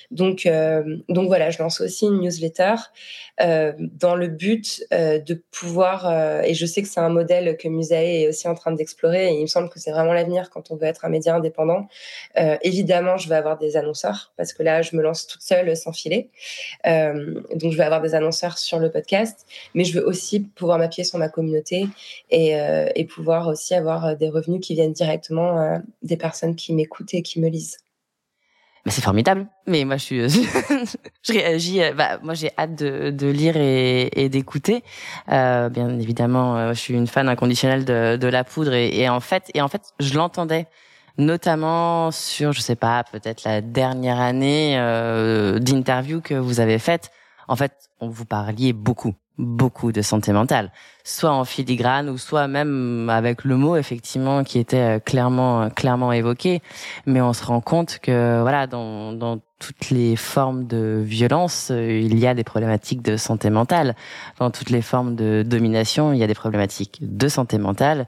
Donc, euh, donc voilà, je lance aussi une newsletter euh, dans le but euh, de pouvoir, euh, et je sais que c'est un modèle que Musae est aussi en train d'explorer, et il me que c'est vraiment l'avenir quand on veut être un média indépendant. Euh, évidemment, je vais avoir des annonceurs, parce que là, je me lance toute seule sans filet. donc, je vais avoir des annonceurs sur le podcast, mais je veux aussi pouvoir m'appuyer sur ma communauté et, et pouvoir aussi avoir euh, des revenus qui viennent directement euh, des personnes qui m'écoutent et qui me lisent. C'est formidable. Mais moi, je suis, je réagis. Euh, bah, moi, j'ai hâte de, de, lire et, et d'écouter. Euh, bien évidemment, je suis une fan inconditionnelle de, de la poudre et, et, en fait, et en fait, je l'entendais notamment sur, je sais pas, peut-être la dernière année euh, d'interview que vous avez faite. En fait, on vous parliez beaucoup beaucoup de santé mentale, soit en filigrane ou soit même avec le mot effectivement qui était euh, clairement euh, clairement évoqué, mais on se rend compte que voilà dans dans toutes les formes de violence, euh, il y a des problématiques de santé mentale. Dans toutes les formes de domination, il y a des problématiques de santé mentale.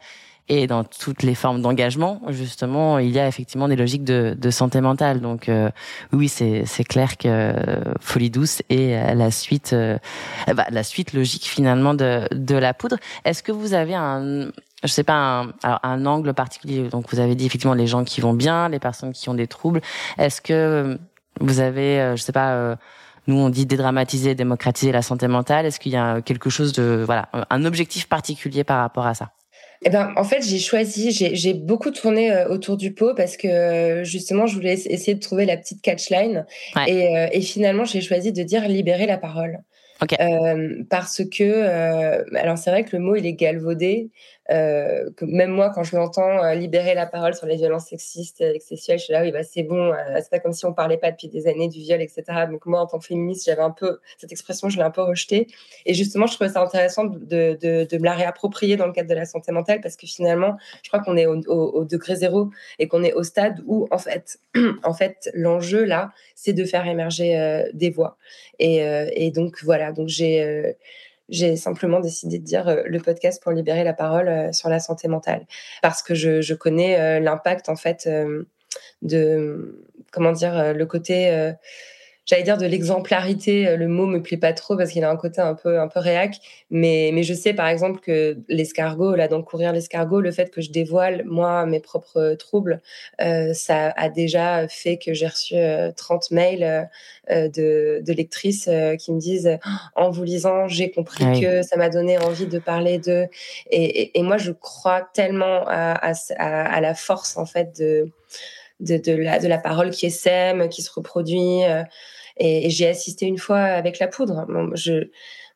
Et dans toutes les formes d'engagement, justement, il y a effectivement des logiques de, de santé mentale. Donc euh, oui, c'est clair que euh, Folie douce est la suite, euh, bah, la suite logique finalement de de la poudre. Est-ce que vous avez un je sais pas un, alors un angle particulier? Donc vous avez dit effectivement les gens qui vont bien, les personnes qui ont des troubles. Est-ce que vous avez, je sais pas. nous, on dit dédramatiser, démocratiser la santé mentale. Est-ce qu'il y a quelque chose de, voilà, un objectif particulier par rapport à ça? Eh ben, en fait, j'ai choisi, j'ai beaucoup tourné euh, autour du pot parce que euh, justement, je voulais essayer de trouver la petite catchline. Et, euh, et, finalement, j'ai choisi de dire libérer la parole. parce que, alors c'est vrai que le mot il est galvaudé, euh, que même moi, quand je l'entends euh, libérer la parole sur les violences sexistes et sexuelles, je suis là, oui, bah, c'est bon, euh, c'est pas comme si on parlait pas depuis des années du viol, etc. Donc moi, en tant que féministe, j'avais un peu cette expression, je l'ai un peu rejetée. Et justement, je trouvais ça intéressant de, de, de, me la réapproprier dans le cadre de la santé mentale, parce que finalement, je crois qu'on est au, au, degré zéro et qu'on est au stade où, en fait, en fait, l'enjeu là, c'est de faire émerger des voix. Et, et donc voilà, donc j'ai j'ai simplement décidé de dire euh, le podcast pour libérer la parole euh, sur la santé mentale. Parce que je, connais euh, l'impact en fait de comment dire le côté j'allais dire de l'exemplarité. Euh, le mot me plaît pas trop parce qu'il a un côté un peu un peu réac. Mais mais je sais par exemple que l'escargot, là dans courir l'escargot, le fait que je dévoile moi mes propres troubles, euh, ça a déjà fait que j'ai reçu 30 euh, mails euh, de, de lectrices qui me disent en vous lisant j'ai compris que ça m'a donné envie de parler de et, et, moi je crois tellement à, à, à, la force en fait de de, de, la, de la parole qui sème, qui se reproduit. Et, j'ai assisté une fois avec la poudre. je,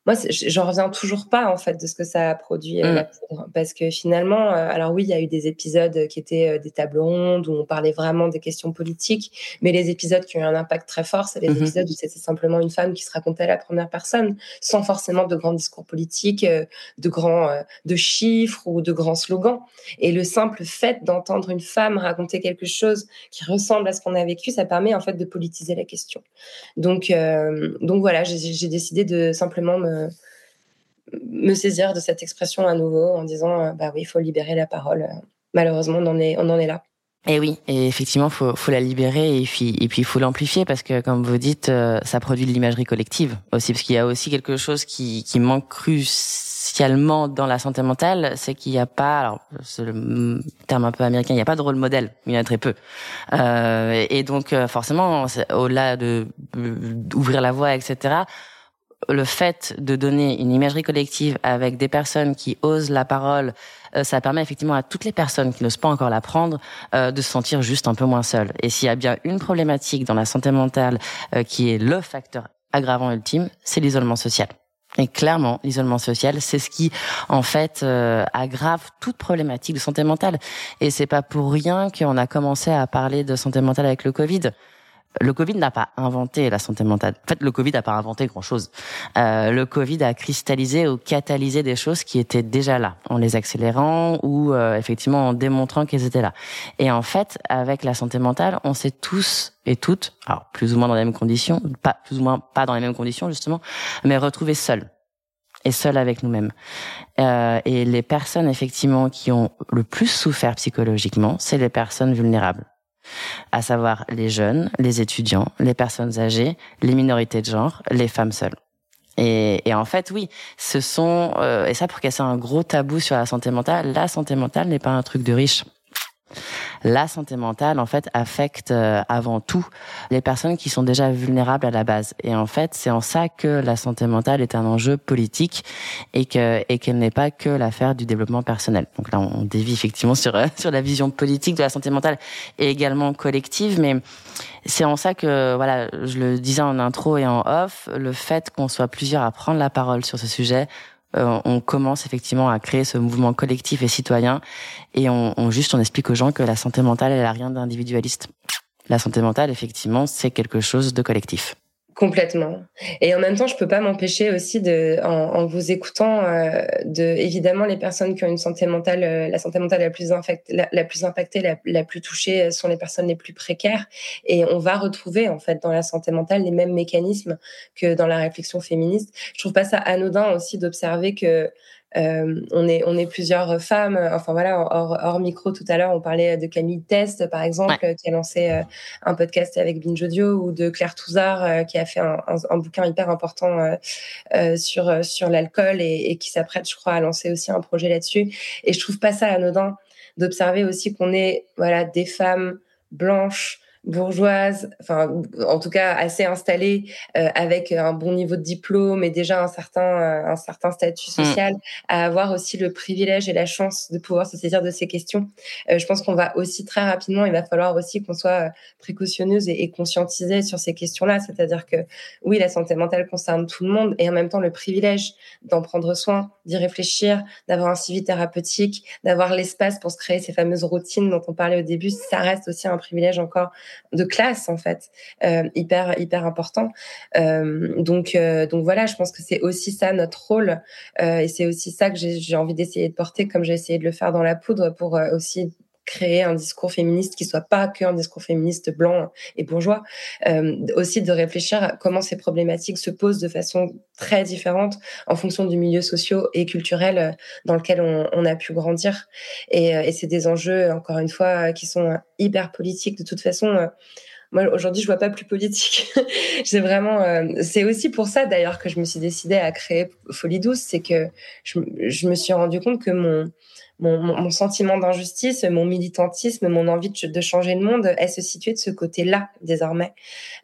moi, j'en reviens toujours pas en fait de ce que ça a produit euh, la mm. poudre, parce que finalement, euh, alors oui, il y a eu des épisodes qui étaient euh, des tables rondes où on parlait vraiment des questions politiques, mais les épisodes qui ont eu un impact très fort, c'est les mm-hmm. épisodes où c'était simplement une femme qui se racontait à la première personne, sans forcément de grands discours politiques, de grands de chiffres ou de grands slogans. Et le simple fait d'entendre une femme raconter quelque chose qui ressemble à ce qu'on a vécu, ça permet en fait de politiser la question. Donc donc voilà, j'ai décidé de simplement me me, saisir de cette expression à nouveau en disant euh, bah oui, il faut libérer la parole. Malheureusement, on en est, on en est là. Et oui, et effectivement, faut, faut la libérer et puis et puis il faut l'amplifier parce que comme vous dites, euh, ça produit de l'imagerie collective aussi parce qu'il y a aussi quelque chose qui qui manque crucialement dans la santé mentale, c'est qu'il n'y a pas, alors c'est le terme un peu américain, il n'y a pas de rôle modèle, il y en a très peu. Euh, et donc forcément, au-delà de d'ouvrir la voie, etc le fait de donner une imagerie collective avec des personnes qui osent la parole, euh, ça permet effectivement à toutes les personnes qui n'osent pas encore la prendre euh, de se sentir juste un peu moins seules. Et s'il y a bien une problématique dans la santé mentale euh, qui est le facteur aggravant ultime, c'est l'isolement social. Et clairement, l'isolement social, c'est ce qui, en fait, aggrave toute problématique de santé mentale. Et c'est pas pour rien qu'on a commencé à parler de santé mentale avec le Covid Le Covid n'a pas inventé la santé mentale. En fait, le Covid n'a pas inventé grand-chose. Euh, le Covid a cristallisé ou catalysé des choses qui étaient déjà là, en les accélérant ou euh, effectivement en démontrant qu'elles étaient là. Et en fait, avec la santé mentale, on s'est tous et toutes, alors plus ou moins dans les mêmes conditions, pas plus ou moins pas dans les mêmes conditions justement, mais retrouvés seuls et seuls avec nous-mêmes. Euh, et les personnes effectivement qui ont le plus souffert psychologiquement, c'est les personnes vulnérables à savoir les jeunes, les étudiants, les personnes âgées, les minorités de genre, les femmes seules. Et, et en fait, oui, ce sont euh, et ça pour casser un gros tabou sur la santé mentale. La santé mentale n'est pas un truc de riche la santé mentale en fait affecte euh, avant tout les personnes qui sont déjà vulnérables à la base et en fait c'est en ça que la santé mentale est un enjeu politique et que et qu'elle n'est pas que l'affaire du développement personnel. Donc là on dévie effectivement sur euh, sur la vision politique de la santé mentale et également collective mais c'est en ça que voilà, je le disais en intro et en off, le fait qu'on soit plusieurs à prendre la parole sur ce sujet on commence effectivement à créer ce mouvement collectif et citoyen et on, on juste on explique aux gens que la santé mentale elle a rien d'individualiste. La santé mentale effectivement c'est quelque chose de collectif. Complètement. Et en même temps, je peux pas m'empêcher aussi de, en, vous écoutant, euh, de évidemment les personnes qui ont une santé mentale, euh, la santé mentale la plus, la, plus impactée, la, la, plus touchée, euh, sont les personnes les plus précaires. Et on va retrouver en fait dans la santé mentale les mêmes mécanismes que dans la réflexion féministe. Je trouve pas ça anodin aussi d'observer que euh, on est on est plusieurs femmes. Enfin voilà, hors, hors micro tout à l'heure, on parlait de Camille Test par exemple, qui a lancé euh, un podcast avec Binge Audio, ou de Claire Touzard euh, qui a fait un, un, un, bouquin hyper important euh, sur sur l'alcool et, et, qui s'apprête, je crois, à lancer aussi un projet là-dessus. Et je trouve pas ça anodin d'observer aussi qu'on est voilà des femmes blanches bourgeoise, enfin en tout cas assez installée, euh, avec un bon niveau de diplôme et déjà un certain euh, un certain statut mm. social, à avoir aussi le privilège et la chance de pouvoir se saisir de ces questions. Euh, je pense qu'on va aussi très rapidement, il va falloir aussi qu'on soit euh, précautionneuse et, et conscientisée sur ces questions-là, c'est-à-dire que oui, la santé mentale concerne tout le monde et en même temps le privilège d'en prendre soin, d'y réfléchir, d'avoir un suivi thérapeutique, d'avoir l'espace pour se créer ces fameuses routines dont on parlait au début, ça reste aussi un privilège encore de classe en fait, euh, hyper hyper important. Euh, donc euh, donc voilà, je pense que c'est aussi ça notre rôle euh, et c'est aussi ça que j'ai envie d'essayer de porter, comme j'ai essayé de le faire dans la poudre pour euh, aussi créer un discours féministe qui soit pas qu'un discours féministe blanc et bourgeois, euh, aussi de réfléchir à comment ces problématiques se posent de façon très différente en fonction du milieu social et culturel euh, dans lequel on, a pu grandir. Et, euh, et c'est des enjeux, encore une fois, qui sont hyper politiques. De toute façon, moi aujourd'hui je vois pas plus politique. j'ai vraiment, c'est aussi pour ça d'ailleurs que je me suis décidée à créer Folie douce, c'est que je, je, me suis rendu compte que mon mon, mon, sentiment d'injustice, mon militantisme, mon envie de, de, changer le monde, elle se situait de ce côté-là désormais.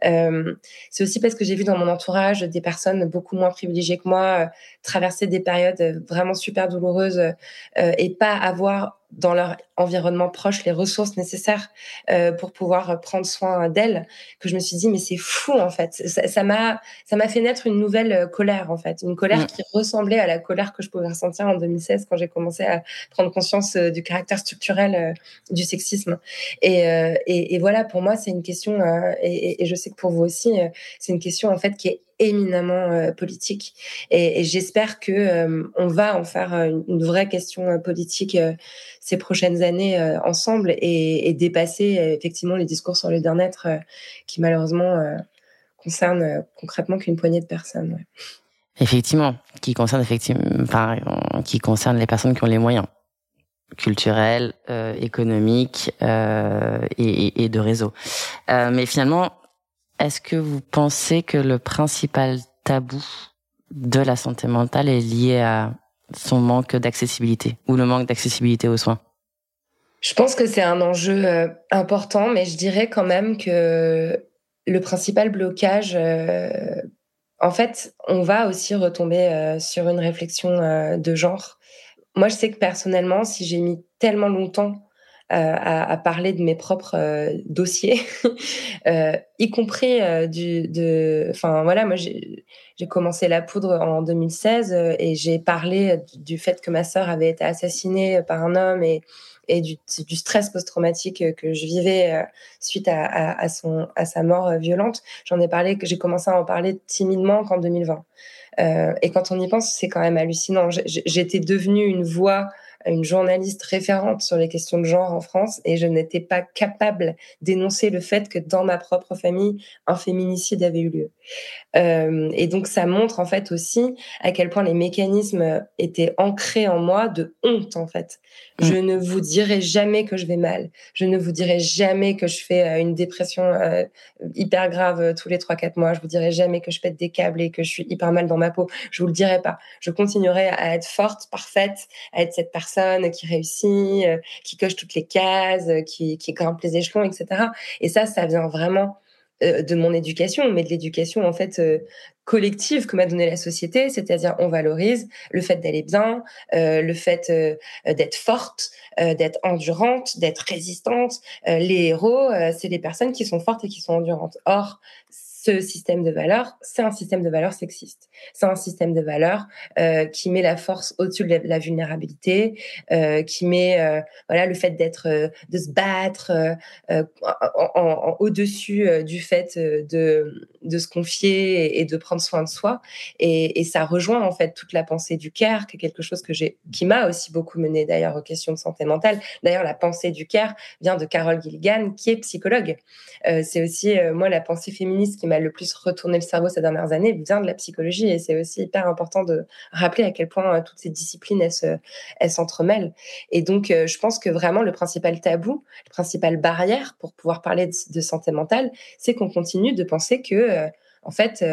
Euh, c'est aussi parce que j'ai vu dans mon entourage des personnes beaucoup moins privilégiées que moi euh, traverser des périodes vraiment super douloureuses euh, et pas avoir dans leur environnement proche les ressources nécessaires euh, pour pouvoir prendre soin d'elles que je me suis dit mais c'est fou en fait. Ça m'a ça m'a fait naître une nouvelle euh, colère en fait. Une colère mmh. qui ressemblait à la colère que je pouvais ressentir en 2016 quand j'ai commencé à prendre conscience euh, du caractère structurel euh, du sexisme. Et, euh, et, et, voilà pour moi c'est une question et, et, je sais que pour vous aussi c'est une question en fait qui est éminemment euh, politique et, et j'espère que euh, on va en faire une, une vraie question politique ces prochaines années ensemble et, et dépasser effectivement les discours sur le bien-être qui malheureusement concernent concrètement qu'une poignée de personnes. Effectivement, qui concerne effectivement, enfin, qui concerne les personnes qui ont les moyens culturels, euh, économiques euh, et, et, de réseau. Euh, mais finalement, est-ce que vous pensez que le principal tabou de la santé mentale est lié à son manque d'accessibilité ou le manque d'accessibilité aux soins? Je pense que c'est un enjeu euh, important, mais je dirais quand même que le principal blocage, euh, en fait, on va aussi retomber euh, sur une réflexion de genre. Moi, je sais que personnellement, si j'ai mis tellement longtemps à, à, parler de mes propres euh, dossiers, euh, y compris euh, du, de, enfin voilà, moi j'ai commencé la poudre en 2016 et j'ai parlé du fait que ma sœur avait été assassinée par un homme et et du, du stress post-traumatique que je vivais suite à, à, à, son, à sa mort violente. J'en ai parlé, que j'ai commencé à en parler timidement qu'en 2020. Euh, et quand on y pense, c'est quand même hallucinant. J'étais devenue une voix une journaliste référente sur les questions de genre en France et je n'étais pas capable d'énoncer le fait que dans ma propre famille, un féminicide avait eu lieu. Euh, et donc ça montre en fait aussi à quel point les mécanismes étaient ancrés en moi de honte en fait. Mm. Je ne vous dirai jamais que je vais mal. Je ne vous dirai jamais que je fais euh, une dépression euh, hyper grave tous les 3-4 mois. Je vous dirai jamais que je pète des câbles et que je suis hyper mal dans ma peau. Je vous le dirai pas. Je continuerai à être forte, parfaite, à être cette personne qui réussit, qui coche toutes les cases, qui, qui grimpe les échelons, etc. Et ça, ça vient vraiment euh, de mon éducation, mais de l'éducation en fait euh, collective que m'a donné la société, c'est-à-dire on valorise le fait d'aller bien, euh, le fait d'être forte, d'être endurante, d'être résistante. les héros, c'est les personnes qui sont fortes et qui sont endurantes. Or, ce système de valeurs, c'est un système de valeurs sexiste. C'est un système de valeurs euh, qui met la force au-dessus de la, vulnérabilité, euh, qui met euh, voilà le fait d'être, de se battre au-dessus du fait de de se confier et, de prendre soin de soi. Et, et, ça rejoint en fait toute la pensée du care, qui est quelque chose que j'ai, qui m'a aussi beaucoup mené d'ailleurs aux questions de santé mentale. D'ailleurs, la pensée du care vient de Carole Gilligan, qui est psychologue. c'est aussi moi la pensée féministe qui m'a le plus retourné le cerveau ces dernières années vient de la psychologie et c'est aussi hyper important de rappeler à quel point euh, toutes ces disciplines elles, s'entremêlent. Et donc, euh, je pense que vraiment le principal tabou, la principale barrière pour pouvoir parler de, santé mentale, c'est qu'on continue de penser que, euh, en fait,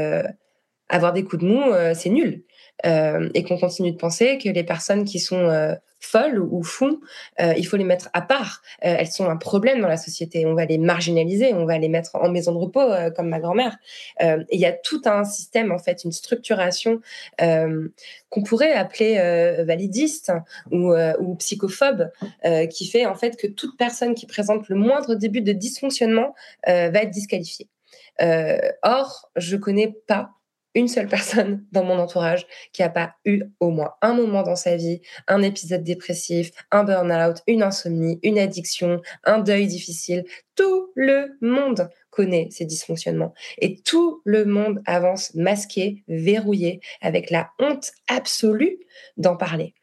avoir des coups de mou, c'est nul. Et qu'on continue de penser que les personnes qui sont folles ou fous, euh, il faut les mettre à part. Euh, elles sont un problème dans la société. On va les marginaliser, on va les mettre en maison de repos euh, comme ma grand-mère. Il y a tout un système en fait, une structuration qu'on pourrait appeler validiste ou, psychophobe, qui fait en fait que toute personne qui présente le moindre début de dysfonctionnement va être disqualifiée. or, je connais pas une seule personne dans mon entourage qui n'a pas eu au moins un moment dans sa vie, un épisode dépressif, un burn-out, une insomnie, une addiction, un deuil difficile. Tout le monde connaît ces dysfonctionnements et tout le monde avance masqué, verrouillé, avec la honte absolue d'en parler.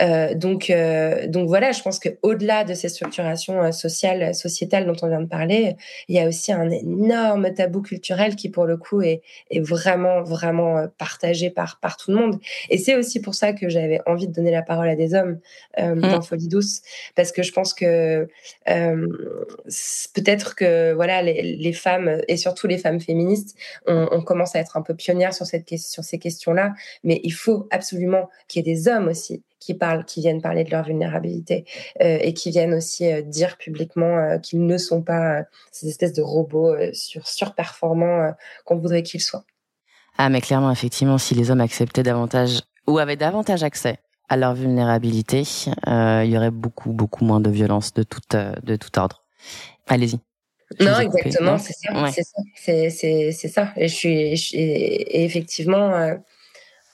Euh, donc, euh, donc voilà, je pense que au-delà de ces structurations euh, sociales, sociétales dont on vient de parler, il y a aussi un énorme tabou culturel qui, pour le coup, est, est vraiment, vraiment partagé par, par tout le monde. Et c'est aussi pour ça que j'avais envie de donner la parole à des hommes mmh. dans Folie douce, parce que je pense que peut-être que voilà, les, les, femmes et surtout les femmes féministes, on, on commence à être un peu pionnières sur cette sur ces questions-là, mais il faut absolument qu'il y ait des hommes aussi qui parlent, qui viennent parler de leur vulnérabilité euh, et qui viennent aussi euh, dire publiquement euh, qu'ils ne sont pas ces espèces de robots sur, surperformants qu'on voudrait qu'ils soient. Ah, mais clairement, effectivement, si les hommes acceptaient davantage ou avaient davantage accès à leur vulnérabilité, il y aurait beaucoup, beaucoup moins de violence de tout, de tout ordre. Allez-y. Non, exactement, c'est ça. C'est ça. C'est ça. Et je suis, et effectivement,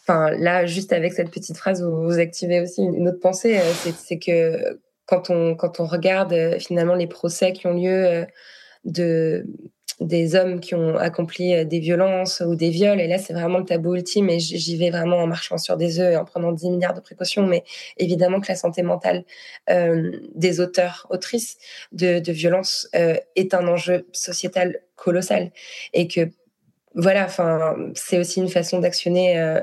Enfin, là, juste avec cette petite phrase, vous, activez aussi une autre pensée, euh, c'est que quand on, quand on regarde euh, finalement les procès qui ont lieu euh, de, des hommes qui ont accompli des violences ou des viols, et là c'est vraiment le tabou ultime, et j'y vais vraiment en marchant sur des œufs et en prenant 10 milliards de précautions, mais évidemment que la santé mentale des auteurs, autrices de, violences est un enjeu sociétal colossal, et que voilà, enfin c'est aussi une façon d'actionner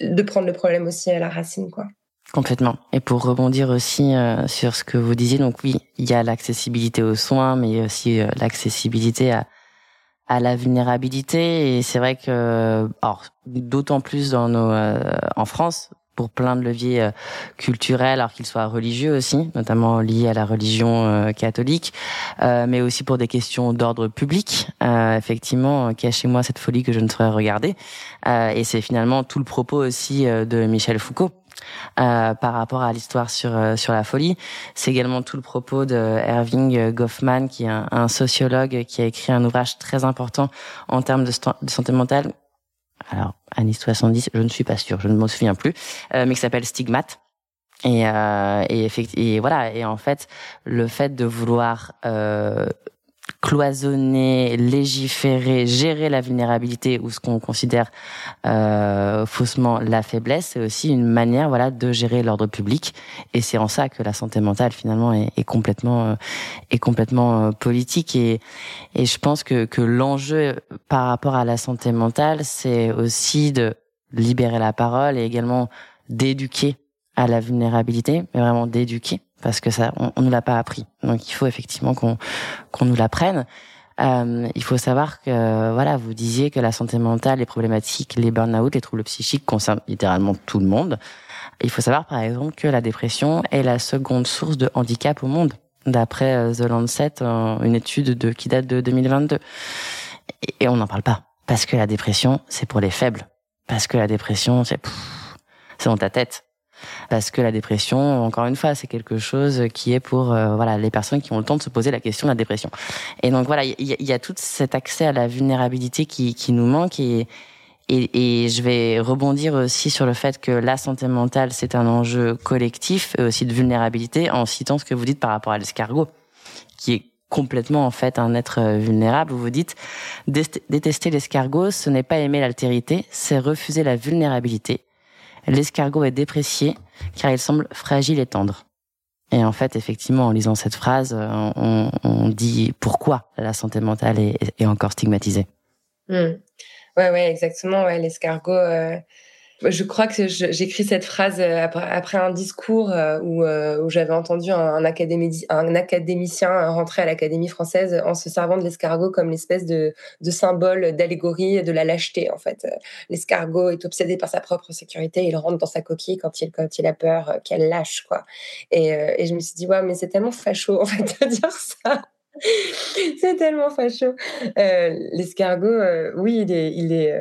de prendre le problème aussi à la racine, quoi. Complètement. Et pour rebondir aussi euh, sur ce que vous disiez, donc oui, il y a l'accessibilité aux soins, mais aussi euh, l'accessibilité à, à la vulnérabilité. Et c'est vrai que, alors, d'autant plus dans nos, euh, en France, pour plein de leviers euh, culturels, alors qu'ils soient religieux aussi, notamment liés à la religion euh, catholique, euh, mais aussi pour des questions d'ordre public. effectivement, cachez-moi cette folie que je ne saurais regarder. et c'est finalement tout le propos aussi de Michel Foucault. par rapport à l'histoire sur sur la folie, c'est également tout le propos de Erving Goffman, qui est un, sociologue qui a écrit un ouvrage très important en termes de santé mentale alors années 70, je ne suis pas sûre, je ne m'en souviens plus, euh, mais qui s'appelle Stigmate Et, euh, et, voilà. Et en fait, le fait de vouloir euh, cloisonner, légiférer, gérer la vulnérabilité ou ce qu'on considère euh, faussement la faiblesse, c'est aussi une manière, voilà, de gérer l'ordre public. Et c'est en ça que la santé mentale finalement est, complètement, euh, est complètement euh, politique. Et, et je pense que que l'enjeu par rapport à la santé mentale, c'est aussi de libérer la parole et également d'éduquer à la vulnérabilité, mais vraiment d'éduquer parce que ça, on, on nous l'a pas appris. Donc il faut effectivement qu'on qu'on nous l'apprenne. Euh, il faut savoir que voilà, vous disiez que la santé mentale, les problématiques, les burn-out, les troubles psychiques concernent littéralement tout le monde. Il faut savoir par exemple que la dépression est la seconde source de handicap au monde, d'après euh, The Lancet, une étude de qui date de 2022. Et, on n'en parle pas parce que la dépression, c'est pour les faibles. Parce que la dépression, c'est c'est dans ta tête parce que la dépression, encore une fois, c'est quelque chose qui est pour euh, voilà les personnes qui ont le temps de se poser la question de la dépression. Et donc voilà, il y, a tout cet accès à la vulnérabilité qui, nous manque et, et, je vais rebondir aussi sur le fait que la santé mentale, c'est un enjeu collectif et aussi de vulnérabilité en citant ce que vous dites par rapport à l'escargot, qui est complètement en fait un être vulnérable. Vous vous dites détester l'escargot, ce n'est pas aimer l'altérité, c'est refuser la vulnérabilité l'escargot est déprécié car il semble fragile et tendre. Et en fait, effectivement, en lisant cette phrase, on, on dit pourquoi la santé mentale est, encore stigmatisée. Mmh. Ouais, ouais, exactement. Ouais, l'escargot. Euh je crois que j'écris cette phrase euh, après, un discours euh, où, euh, où j'avais entendu un, académicien rentrer à l'Académie française en se servant de l'escargot comme l'espèce de, symbole d'allégorie de la lâcheté. En fait, l'escargot est obsédé par sa propre sécurité. Il rentre dans sa coquille quand il, a peur qu'elle lâche, quoi. Et, et, je me suis dit, ouais, mais c'est tellement facho en fait de dire ça. c'est tellement facho. Euh, L'escargot, euh, oui, il est, il est,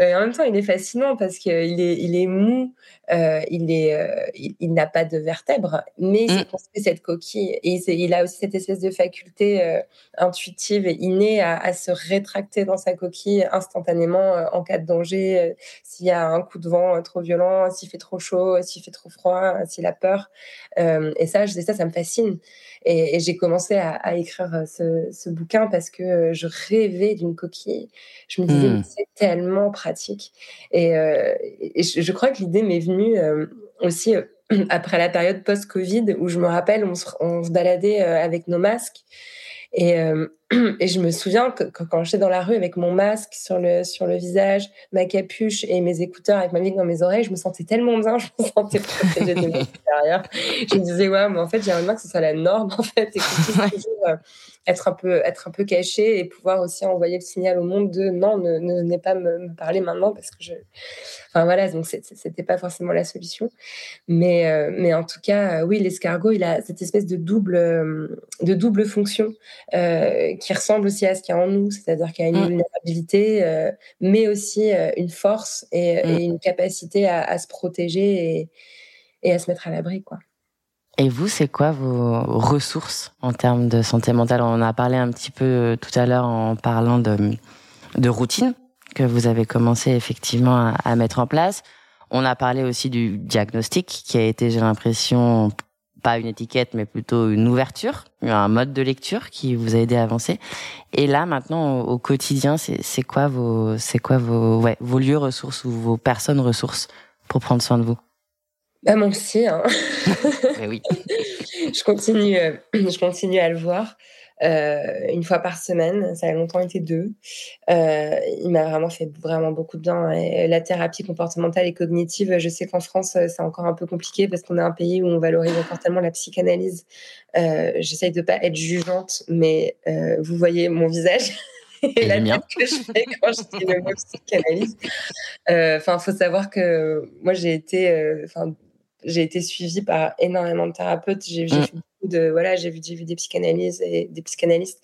euh, en même temps, il est fascinant parce qu'il est, il est mou, il est, il, n'a pas de vertèbres, mais il mm. construit cette coquille et il a aussi cette espèce de faculté intuitive et innée à, à, se rétracter dans sa coquille instantanément en cas de danger, s'il y a un coup de vent trop violent, s'il fait trop chaud, s'il fait trop froid, s'il a peur. et ça, je ça, ça me fascine. Et, et j'ai commencé à, à écrire ce, ce, bouquin parce que je rêvais d'une coquille. Je me disais, mm. c'est tellement pratique. Et, et je, je, crois que l'idée m'est venue euh, aussi euh, après la période post-Covid où je me rappelle, on se, on se baladait euh, avec nos masques. Et, et je me souviens que, quand j'étais dans la rue avec mon masque sur le, sur le visage, ma capuche et mes écouteurs avec ma musique dans mes oreilles, je me sentais tellement bien, je me sentais protégée de l'extérieur. Je me disais, ouais, mais en fait, j'aimerais bien que ce soit la norme, en fait, et que toujours être un peu être un peu caché et pouvoir aussi envoyer le signal au monde de non ne, ne venez pas me, parler maintenant parce que je enfin voilà donc c'était pas forcément la solution. Mais euh, mais en tout cas euh, oui l'escargot il a cette espèce de double euh, de double fonction euh, qui ressemble aussi à ce qu'il y a en nous c'est-à-dire qu'il y a une mmh. vulnérabilité euh, mais aussi une force et, mmh. et une capacité à, à, se protéger et, et à se mettre à l'abri quoi et vous, c'est quoi vos ressources en termes de santé mentale? On en a parlé un petit peu euh, tout à l'heure en parlant de, de routine que vous avez commencé effectivement à, à, mettre en place. On a parlé aussi du diagnostic qui a été, j'ai l'impression, pas une étiquette, mais plutôt une ouverture, un mode de lecture qui vous a aidé à avancer. Et là, maintenant, au, quotidien, c'est quoi vos, c'est quoi vos, ouais, vos lieux ressources ou vos personnes ressources pour prendre soin de vous? Bah, mon psy, hein. oui. je continue, euh, je continue à le voir euh, une fois par semaine. Ça a longtemps été deux. Euh, il m'a vraiment fait vraiment beaucoup de bien. Et la thérapie comportementale et cognitive, je sais qu'en France, c'est encore un peu compliqué parce qu'on est un pays où on valorise encore tellement la psychanalyse. Euh, J'essaye de pas être jugeante, mais euh, vous voyez mon visage. et la tête que je fais quand je dis le mot psychanalyse. Enfin, faut savoir que moi j'ai été, enfin j'ai été suivie par énormément de thérapeutes. J'ai mmh. De voilà, j'ai vu, des psychanalyses et des psychanalystes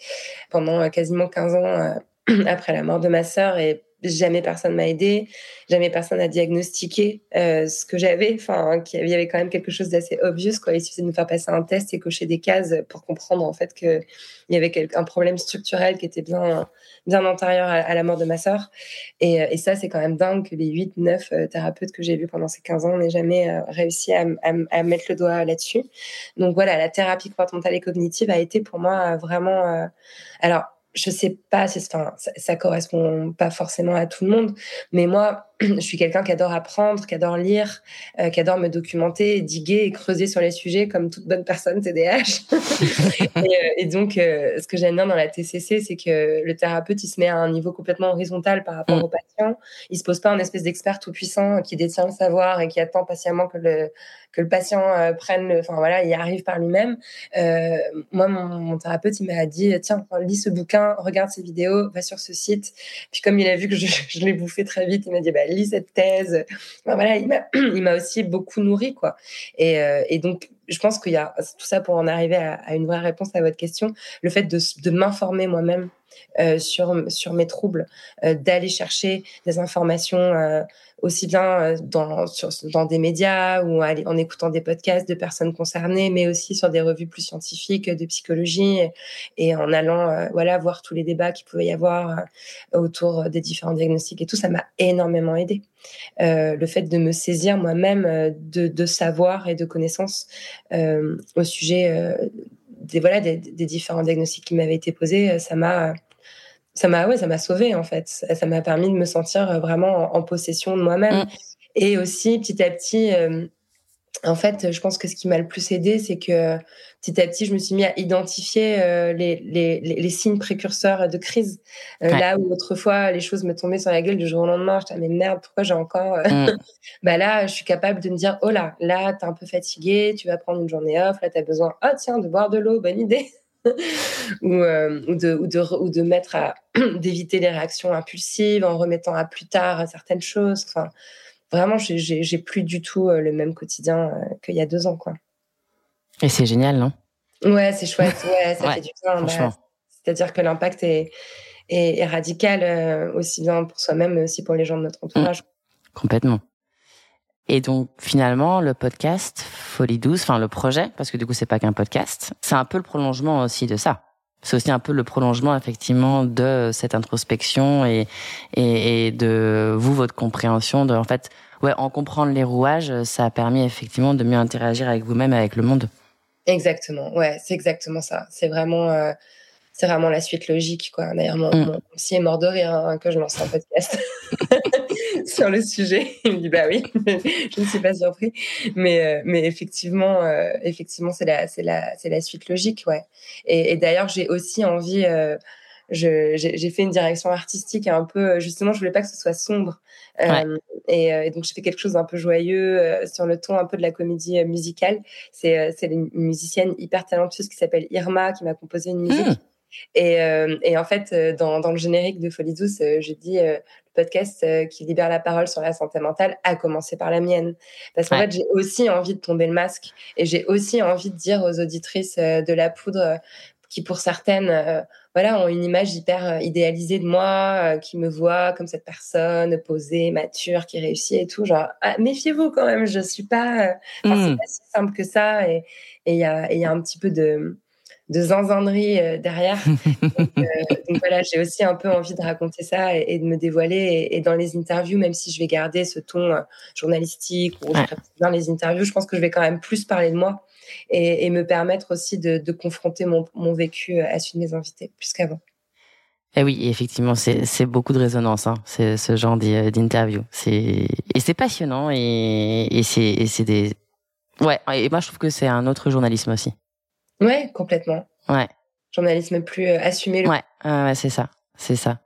pendant euh, quasiment 15 ans euh, après la mort de ma sœur et jamais personne m'a aidé, jamais personne n'a diagnostiqué euh, ce que j'avais. Enfin, qu'il y avait quand même quelque chose d'assez obvious. Il suffisait de me faire passer un test et cocher des cases pour comprendre en fait qu'il y avait un problème structurel qui était bien, bien antérieur à, la mort de ma sœur. Et, et ça, c'est quand même dingue que les 8, 9 euh, thérapeutes que j'ai vus pendant ces 15 ans n'aient jamais euh, réussi à, mettre le doigt là-dessus. Donc voilà, la thérapie comportementale et cognitive a été pour moi vraiment... alors, je sais pas si enfin, ça, ça, correspond pas forcément à tout le monde, mais moi, je suis quelqu'un qui adore apprendre, qui adore lire, euh, qui adore me documenter, diguer et creuser sur les sujets comme toute bonne personne TDAH. et, euh, et, donc, euh, ce que j'aime bien dans la TCC, c'est que le thérapeute, il se met à un niveau complètement horizontal par rapport mm. au patient. Il se pose pas en espèce d'expert tout puissant qui détient le savoir et qui attend patiemment que le que le patient prenne enfin voilà, il arrive par lui-même. moi, mon, mon, thérapeute, il m'a dit tiens, lis ce bouquin, regarde ces vidéos, va sur ce site. Puis comme il a vu que je, je l'ai bouffé très vite, il m'a dit bah lis cette thèse. voilà, il m'a aussi beaucoup nourri, quoi. Et, euh, et donc, je pense qu'il y a tout ça pour en arriver à, une vraie réponse à votre question. Le fait de, m'informer moi-même euh, sur, sur mes troubles, euh, d'aller chercher des informations euh, aussi bien dans, dans des médias ou en écoutant des podcasts de personnes concernées, mais aussi sur des revues plus scientifiques de psychologie et, en allant voilà voir tous les débats qu'il pouvait y avoir autour des différents diagnostics et tout, ça m'a énormément aidé. Le fait de me saisir moi-même de, de, savoir et de connaissances au sujet des voilà des, des, différents diagnostics qui m'avaient été posés, ça m'a ça m'a ouais, ça m'a sauvé en fait. Ça m'a permis de me sentir euh, vraiment en, possession de moi-même. Mm. Et aussi petit à petit, euh, en fait, je pense que ce qui m'a le plus aidé, c'est que petit à petit, je me suis mis à identifier euh, les, les, les, signes précurseurs de crise. Là où autrefois les choses me tombaient sur la gueule du jour au lendemain, je disais mais merde, pourquoi j'ai encore mm. Bah là, je suis capable de me dire oh là, là t'es un peu fatigué, tu vas prendre une journée off, là t'as besoin oh tiens de boire de l'eau, bonne idée. Euh, ou, de, ou, de, ou de mettre à d'éviter les réactions impulsives en remettant à plus tard certaines choses. Enfin, vraiment, j'ai plus du tout euh, le même quotidien euh, qu'il y a deux ans, quoi. Et c'est génial, non? Ouais, c'est chouette. Ouais, ça fait du bien. Bah, c'est-à-dire que l'impact est, est, radical aussi bien pour soi-même, mais aussi pour les gens de notre entourage. Complètement. Et donc finalement, le podcast Folie douce, enfin le projet, parce que du coup c'est pas qu'un podcast, c'est un peu le prolongement aussi de ça. C'est aussi un peu le prolongement effectivement de cette introspection et, et, et de vous votre compréhension de en fait ouais en comprendre les rouages, ça a permis effectivement de mieux interagir avec vous-même, avec le monde. Exactement, ouais, c'est exactement ça. C'est vraiment euh, c'est vraiment la suite logique, quoi. D'ailleurs, mon, mm. psy est mort de rire hein, que je lance un podcast sur le sujet. Il me dit, bah oui, je ne suis pas surpris. Mais, euh, mais effectivement, euh, effectivement, c'est la, c'est la, c'est la suite logique, ouais. Et, d'ailleurs, j'ai aussi envie, euh, j'ai fait une direction artistique un peu, justement, je voulais pas que ce soit sombre. et, donc, je fais quelque chose d'un peu joyeux sur le ton un peu de la comédie musicale. C'est une musicienne hyper talentueuse qui s'appelle Irma qui m'a composé une musique. Mm. Et, euh, et, en fait, euh, dans, dans, le générique de Folie Douce, euh, je dis le podcast qui libère la parole sur la santé mentale a commencé par la mienne. Parce qu'en fait, j'ai aussi envie de tomber le masque et j'ai aussi envie de dire aux auditrices de la poudre qui, pour certaines, voilà, ont une image hyper idéalisée de moi, qui me voit comme cette personne posée, mature, qui réussit et tout. Genre, ah, méfiez-vous quand même, je suis pas, c'est mmh. pas si simple que ça. Et il y a un petit peu de de zinzinnerie euh, derrière. Euh, donc, voilà, j'ai aussi un peu envie de raconter ça et, de me dévoiler. Et, dans les interviews, même si je vais garder ce ton euh, journalistique ou dans les interviews, je pense que je vais quand même plus parler de moi et, me permettre aussi de, confronter mon, vécu à celui de mes invités plus qu'avant. Eh oui, effectivement, c'est beaucoup de résonance, hein, ce genre d'interview. Et c'est passionnant et, et c'est des... Ouais, et moi je trouve que c'est un autre journalisme aussi. Ouais, complètement. Ouais. Journalisme plus euh, assumé. Le... Ouais, ouais c'est ça, c'est ça.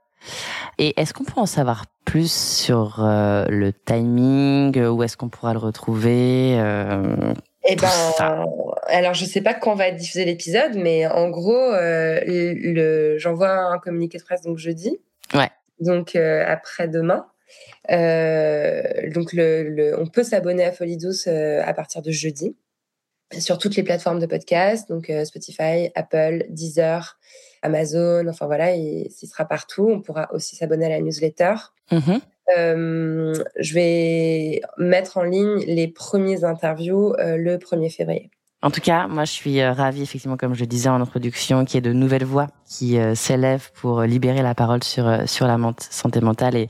Et est-ce qu'on peut en savoir plus sur euh, le timing Où est-ce qu'on pourra le retrouver euh, Eh ben, alors je sais pas quand on va diffuser l'épisode, mais en gros, euh, le, j'envoie un communiqué de presse donc jeudi. Ouais. Donc après demain. donc le, le, on peut s'abonner à Folie Douce à partir de jeudi sur toutes les plateformes de podcast, donc Spotify, Apple, Deezer, Amazon, enfin voilà, il, sera partout. On pourra aussi s'abonner à la newsletter. Mm-hmm. je vais mettre en ligne les premiers interviews le 1er février. En tout cas, moi, je suis euh, ravie, effectivement, comme je le disais en introduction, qu'il y ait de nouvelles voix qui euh, s'élèvent pour libérer la parole sur euh, sur la santé mentale et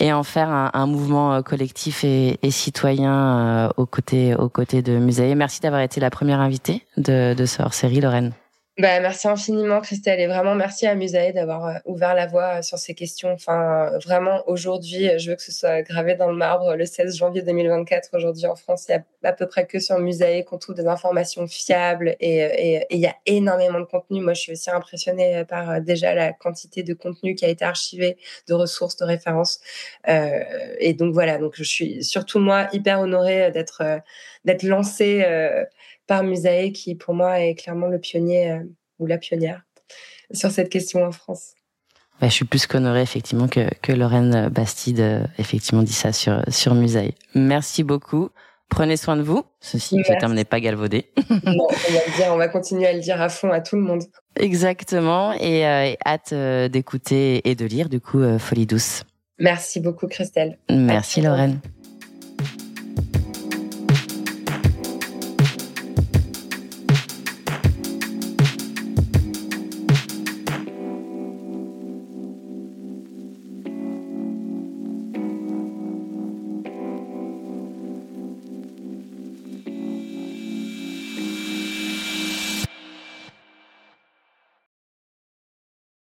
et en faire un, mouvement collectif et, citoyen aux côtés aux côtés de Musée. Merci d'avoir été la première invitée de, de ce hors-série, Lorraine. Bah, merci infiniment, Christelle, et vraiment merci à Musae d'avoir euh, ouvert la voie euh, sur ces questions. Enfin, euh, vraiment, aujourd'hui, je veux que ce soit gravé dans le marbre. Le 16 janvier 2024, aujourd'hui en France, il y a à peu près que sur Musae qu'on trouve des informations fiables et il y a énormément de contenu. Moi, je suis aussi impressionnée par déjà la quantité de contenu qui a été archivé, de ressources, de références. et donc voilà, donc je suis surtout moi hyper honorée d'être d'être lancée par Musae, qui pour moi est clairement le pionnier euh, ou la pionnière sur cette question en France. Bah, je suis plus qu'honorée effectivement que, que Lorraine Bastide euh, effectivement dit ça sur sur Musae. Merci beaucoup. Prenez soin de vous. Ceci, ce terme n'est pas galvaudé. on va le dire, on va continuer à le dire à fond à tout le monde. Exactement. Et, euh, hâte d'écouter et de lire du coup Folie douce. Merci beaucoup Christelle. Merci Lorraine.